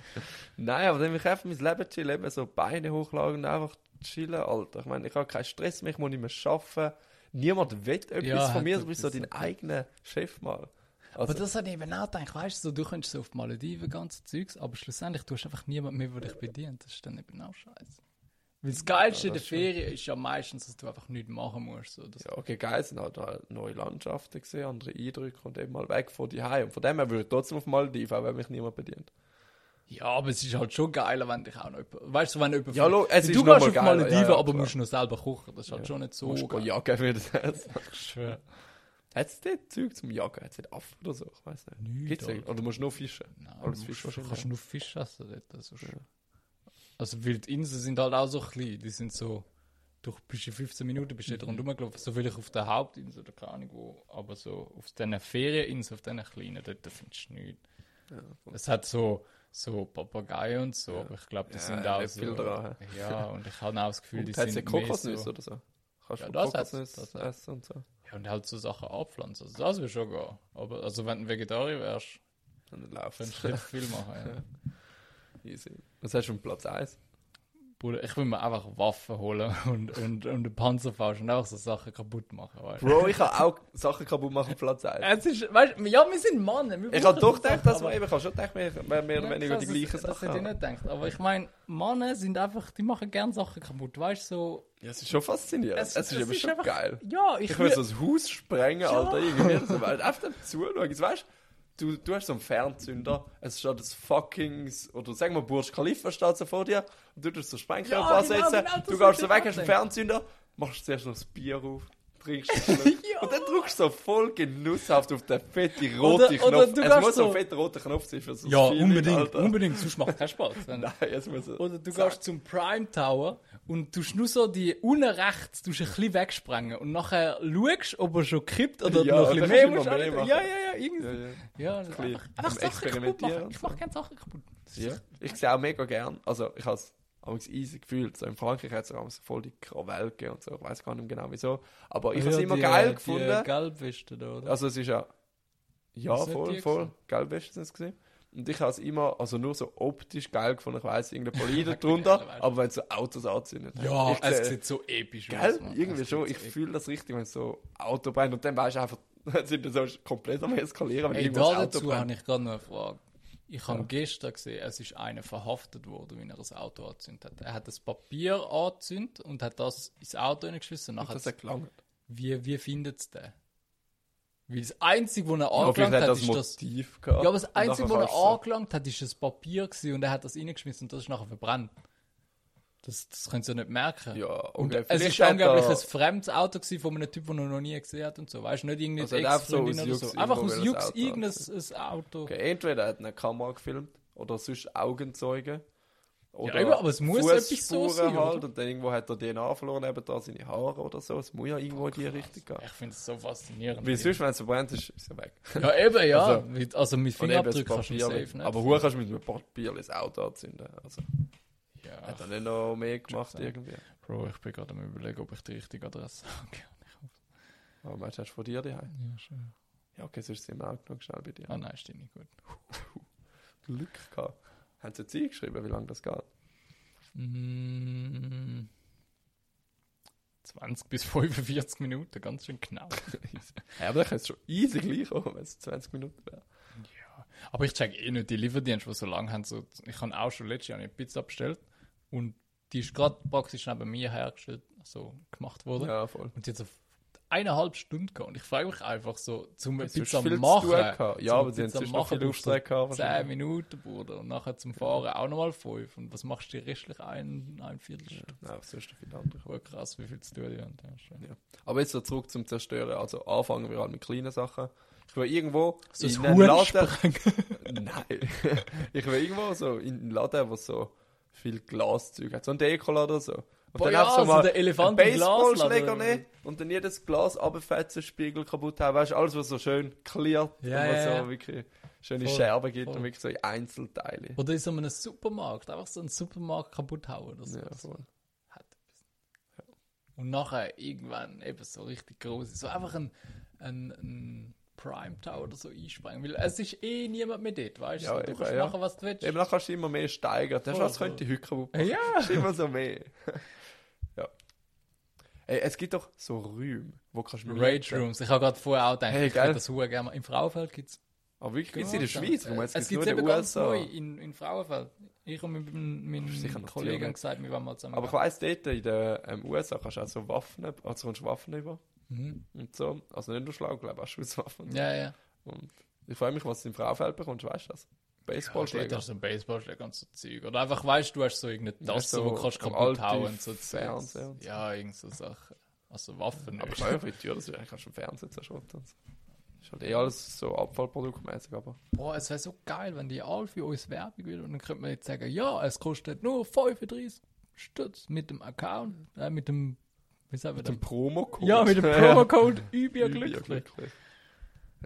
Nein, aber dann will ich einfach mein Leben chillen, eben so Beine hochlegen und einfach chillen, Alter. Ich meine, ich habe keinen Stress mehr, ich muss nicht mehr arbeiten. Niemand will etwas Ja, von hat mir, du bist so etwas. dein eigener Chef mal. Aber Also, das hat ich eben auch gedacht, weißt du, so, du könntest so auf die Malediven ganze Zeugs, aber schlussendlich tust du einfach niemand mehr, der dich bedient. Das ist dann eben auch scheiße. Weil das Geilste in der das schon. Ferien ist ja meistens, dass du einfach nichts machen musst. So, ja, okay, geil, sind halt neue Landschaften gesehen, andere Eindrücke und eben mal weg von die Und von dem her würde ich trotzdem auf Malediven, auch wenn mich niemand bedient. ja, aber es ist halt schon geiler, wenn dich auch noch jemand, weißt du, wenn jemand Ja, lo- es du ist gehst noch mal auf Malediven, ja, ja, aber klar. musst noch selber kochen. Das ist halt schon nicht so Musst du geil. jagen für das Essen. Hat es dort Zeug zum Jagen? Hat es nicht Affen oder so? Ich weiß nicht. Nichts, Gibt's Alter. nicht? Oder musst du nur fischen? Nein, Alles du Fisch musst- wahrscheinlich. kannst nur Fisch essen dort. Ist schon. Also, weil die Inseln sind halt auch so klein. Die sind so, du bist in 15 Minuten bist du Mhm. dort rundherum gelaufen. So vielleicht auf der Hauptinsel oder keine Ahnung wo. Aber so auf diesen Ferieninseln, auf diesen kleinen, dort findest du nichts. Es hat so, so Papageien und so, aber ich glaube, die Ja, sind auch nicht so. viel dran, Ja, und ich habe auch das Gefühl, die Hat es sind ja mehr Kokosnüsse so, oder so? Kannst Ja, du Kokosnüsse essen und so? Und halt so Sachen abpflanzen. Also das würde schon gehen. Aber also wenn du Vegetarier wärst, Dann läuft könntest du viel machen. Ja. Easy. Was hast du auf Platz 1? Bruder, ich will mir einfach Waffen holen und, und, und einen Panzerfaust und einfach so Sachen kaputt machen. Weißt? Bro, ich kann auch Sachen kaputt machen Platz 1. Es ist, weißt, ja, wir sind Männer. wir Ich habe doch so gedacht, Sachen, dass wir ich habe schon gedacht, wir mehr oder Ja, weniger die gleichen das, Das Sachen. hätte ich nicht gedacht. Aber ich meine, Männer sind einfach, die machen gern Sachen kaputt. Weißt du, so. Ja, es ist schon faszinierend. Es, ist eben schon einfach- geil. Ja, ich, Ich will so ein Haus sprengen, Alter, irgendwie. So, einfach dem zuschauen. Weißt du, du hast so einen Fernzünder, es steht das fucking, oder sagen wir Burj Khalifa steht so vor dir, und du tust so Sprengkörper Ja, genau, ansetzen, genau, das du gehst so weg, hast einen. Fernzünder, machst zuerst noch das Bier auf, trinkst. Und dann drückst du so voll genusshaft auf den fetten roten Oder- Knopf. oder du es muss so ein fetter roter Knopf sein für so Ja, Feeling, unbedingt, Alter. unbedingt, sonst macht keinen Spaß. Nein, es muss so. Oder du gehst zum Prime Tower und du nur so die unten rechts tust ein bisschen wegsprengen und nachher schaust, ob er schon kippt oder Ja, noch ein bisschen mehr musst. mehr machen. Ja, ja, ja, irgendwie. Ja, ja. Ja, das einfach, einfach Sachen kaputt machen. Ich mach so. gerne Sachen kaputt. Ja. Ich sehe auch mega gern. Also, ich habe es amigs easy gefühlt. So in Frankreich hat es auch voll die Krawell gegeben und so. Ich weiß gar nicht genau wieso. Aber ich habe es immer geil gefunden. Gelbweste da, oder? Also, es ist ja. Ja, hat voll, die voll. Gelbweste sind es gesehen. Und ich habe es immer, also nur so optisch geil gefunden. Ich weiß, irgendein Bolide drunter. Geil, aber wenn so Autos anzünden. ja, ich es seh- sieht so episch Gell? aus. Mann. Irgendwie Es schon. Ich so fühle das richtig, wenn so Auto brennt. Und dann weißt du einfach, sind so komplett am Eskalieren, wenn Ey, irgendwo das da Auto dazu habe ich gerade noch eine Frage. Ich habe gestern gesehen, es ist einer verhaftet worden, wie er das Auto angezündet hat. Er hat das Papier angezündet und hat das ins Auto hineingeschmissen. und Nachher Das hat gelangt. Wie, wie findet es den? Weil das Einzige, was er angelangt hat das ist das... Gehabt. Ja, aber das Einzige, was er angelangt hat, ist ein Papier gewesen und er hat das reingeschmissen und das ist nachher verbrannt. Das, das könnt ihr ja nicht merken. Ja, und okay. es Vielleicht ist angeblich ein fremdes Auto von einem Typ, den er noch nie gesehen hat und so. Weißt du, nicht irgendein Also einfach so oder so. Jux Einfach irgendwo aus Jux Auto irgendein ein Auto. Okay, entweder hat eine Kamera gefilmt oder sonst Augenzeugen. Oder Ja, aber es muss etwas so sein, halt oder? und dann irgendwo hat er DNA verloren, eben da seine Haare oder so. Es muss ja irgendwo in die Richtung gehen. Ich finde es so faszinierend. Weil sonst, wenn es verbrennt ist, ist er weg. ja, eben, ja. Also- Mit, also mit Und Fingerabdrücken kannst du safe nicht. aber hoch kannst du mit einem Papier das Auto anzünden. Also, ja. hat er nicht noch mehr gemacht irgendwie. Bro, ich bin gerade am überlegen, ob ich die richtige Adresse habe. Aber meinst du, hast du von dir daheim? Ja, schon. Ja, okay, sonst sind wir auch noch schnell bei dir. Ah nein, steht nicht gut. Glück gehabt. Haben sie jetzt eingeschrieben, wie lange das geht? Mm, 20 bis 45 Minuten, ganz schön knapp. ja, aber dann kann es schon easy gleich kommen, wenn es 20 Minuten wäre. Aber ich check eh nicht, die Lieferdienste, die so lange haben. So, ich habe auch schon letztes Jahr eine Pizza bestellt und die ist gerade praktisch neben mir hergestellt, so gemacht worden. Ja, voll. Und jetzt auf eineinhalb Stunden gegangen. Und ich frage mich einfach so, zum Es Pizza viel machen. gehabt. Ja, zum aber sie haben sonst noch du Aufträge gehabt. 10 wahrscheinlich. Minuten, Bruder. Und nachher zum Fahren auch nochmal 5. Und was machst du die restlich ein, ein Viertelstunde? Nein, sonst noch viele andere. Voll krass, wie viel zu tun die haben. Ja. Ja. Aber jetzt so zurück zum Zerstören. Also anfangen wir halt mit kleinen Sachen. Ich will irgendwo So in ein einen Laden... Nein. ich will irgendwo so in einen Laden, wo so viel Glaszeug hat. So ein Dekoladen oder so. Und Boah, dann ja, so mal der Elefant einen Baseballschläger nehmen und dann jedes Glas abfetzen, Spiegel kaputt haben. Weißt du, alles, was so schön cleart Ja, und was ja, so wirklich schöne Voll, Scherben gibt voll. und wirklich so in Einzelteile. Oder in so einem Supermarkt. Einfach so einen Supermarkt kaputt hauen oder so. Ja, voll. Und nachher irgendwann eben so richtig groß. So einfach ein, ein, ein Prime Tower oder so einsprengen. Weil es ist eh niemand mehr dort, weißt Ja, du? Du eben, kannst ja. machen, was du willst. Eben, dann kannst du immer mehr steigern. Das was könnte voll. heute kaputt machen. Ja. Das ist immer so mehr. ja. Ey, es gibt doch so Räume, wo kannst du Rage. Rooms. Ich habe gerade vorher auch gedacht, Hey, ich würde das Huren gerne mal. Im Frauenfeld gibt es. Aber wirklich, gibt es in der Schweiz? Warum jetzt es gibt nur in eben ganz USA? neu in, in Frauenfeld. Ich und mit meinem Sicher meinem noch Kollegen haben gesagt, wir wollen mal zusammen. Aber ich weiss, dort in den ähm, USA kannst du auch so Waffen, also kommst du Waffen über Mhm. und so. Also nicht nur ich, auch Schusswaffen. Ja, ja. Und ich freue mich, was du im Frauenfeld bekommst, weißt du das? Baseballschläger. Ja, so ein Baseballschläger und so Zeug. Oder einfach, weißt du, du hast so irgendeine Tasse, so wo du kannst kaputt hauen. So Fernseher Zeugs. und so. Ja, irgend so Sachen. Also Waffen. aber nicht. ich meine, für die Tür, das kannst du im Fernsehen so. Ist halt eh alles so abfallproduktmäßig, aber Boah, es wäre so geil, wenn die alle für uns Werbung will. Und dann könnte man jetzt sagen, ja, es kostet nur 35 Stutz mit dem Account, äh, mit dem, wie sagen wir mit dem? Promocode. Ja, mit dem Promocode überglücklich. Überglücklich.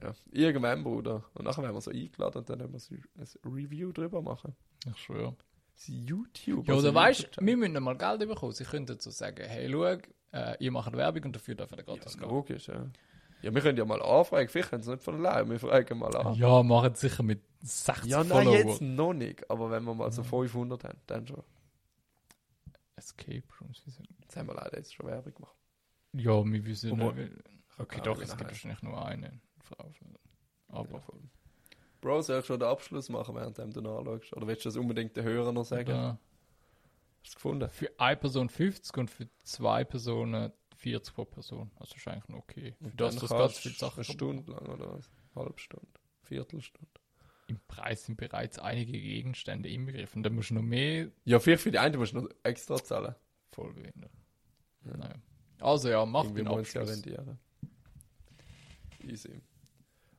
Ja, irgendwann, Bruder. Und nachher werden wir so eingeladen und dann werden wir so ein Review drüber machen. Ich schwöre. Das YouTube. Ja, oder weißt du, wir müssen mal Geld bekommen. Sie könnten so sagen, hey, schau, äh, ihr macht Werbung und dafür dürfen ihr gratis Ja, gehen. logisch, ja. Ja, wir können ja mal anfragen. Vielleicht können sie nicht von allein. Wir fragen mal an. Ja, machen es sicher mit 60 Ja, nein, Follower. jetzt noch nicht. Aber wenn wir mal so 500 haben, dann schon. Escape Rooms, wieso? Jetzt haben wir leider jetzt schon Werbung gemacht. Ja, wir wissen Obwohl- nicht. wie- Okay, doch, es gibt wahrscheinlich nur eine Frau. Aber Ja, voll. Bro, soll ich schon den Abschluss machen, während du nachschaust? Oder willst du das unbedingt den Hörern noch sagen? oder Hast du es gefunden? für eine Person 50 und für zwei Personen 40 pro Person. Also ist eigentlich noch okay. Für das, Dann das kannst ganz du viele Sachen Eine Stunde lang oder was? Halbe Stunde? Viertelstunde? Im Preis sind bereits einige Gegenstände inbegriffen. Da musst du noch mehr Ja, vielleicht für die einen musst du noch extra zahlen. voll behindern. Ja. Naja. Also ja, mach Irgendwie den Abschluss. rendieren. Easy.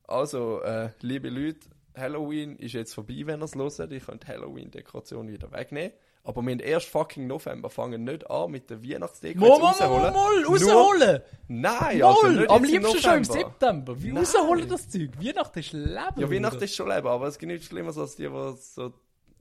Also, äh, liebe Leute, Halloween ist jetzt vorbei, wenn ihr es hört. Ich könnt Halloween-Dekoration wieder wegnehmen. Aber wir haben erst fucking November fangen nicht an mit der Weihnachtsdeko. Mal, mal, mal, Nur- rausholen! Nein, also Mal, nicht am liebsten schon im. September. Wie Nein. rausholen das Zeug? Weihnachten ist Leben. Ja, Weihnachten Bruder. ist schon Leben, aber es gibt nichts Schlimmeres als die, die so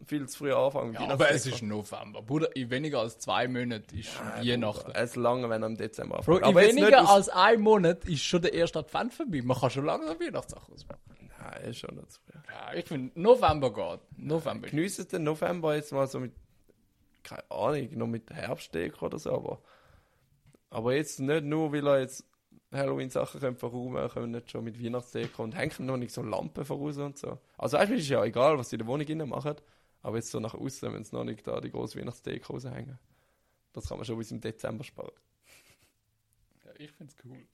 viel zu früh anfangen. Ja, aber es ist November. Bruder, in weniger als zwei Monaten ist Weihnachten. Es lange, wenn im Dezember Bro, anfängt. in weniger aus- als einem Monat ist schon der erste Advent vorbei. Man kann schon langsam Weihnachtssachen ausmachen. Nein, ist schon nicht zu früh. Ja, ich finde, November geht. November Geniessen den November jetzt mal so mit, keine Ahnung, noch mit Herbstdeko oder so, aber, aber jetzt nicht nur, weil er jetzt Halloween-Sachen können verräumen können, nicht schon mit Weihnachtsdeko und hängen noch nicht so Lampen voraus und so. Also eigentlich ist ja egal, was sie in der Wohnung innen machen, aber jetzt so nach außen, wenn es noch nicht da die große Weihnachtsdeko raushängen. Das kann man schon bis im Dezember sparen. Ja, ich finde es cool.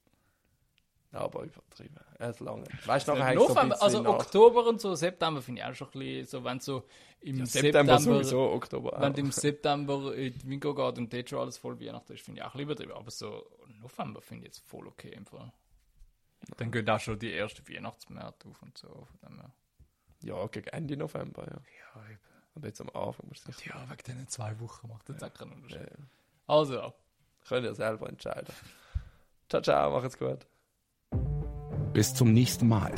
Aber übertrieben. Es lange. Weißt du, nachher so November, bisschen also nach. Oktober und so, September finde ich auch schon ein bisschen so, wenn so im Ja, September, September, sowieso, Oktober wenn im September in die Winko geht und dort schon alles voll Weihnachten ist, finde ich auch lieber drüber. Aber so November finde ich jetzt voll okay im Fall. Dann geht auch schon die erste Weihnachtsmärkte auf und so. Von dem her. Ja, gegen Ende November, ja. Ja, eben. Aber jetzt am Anfang musst du sicher. Ja, wegen diesen zwei Wochen macht das auch keinen Unterschied. Ja, ja. Also, Könnt ihr selber entscheiden. Ciao, ciao, macht's gut. Bis zum nächsten Mal.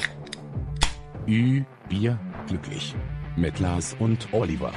Ü, Bier, glücklich. Mit Lars und Oliver.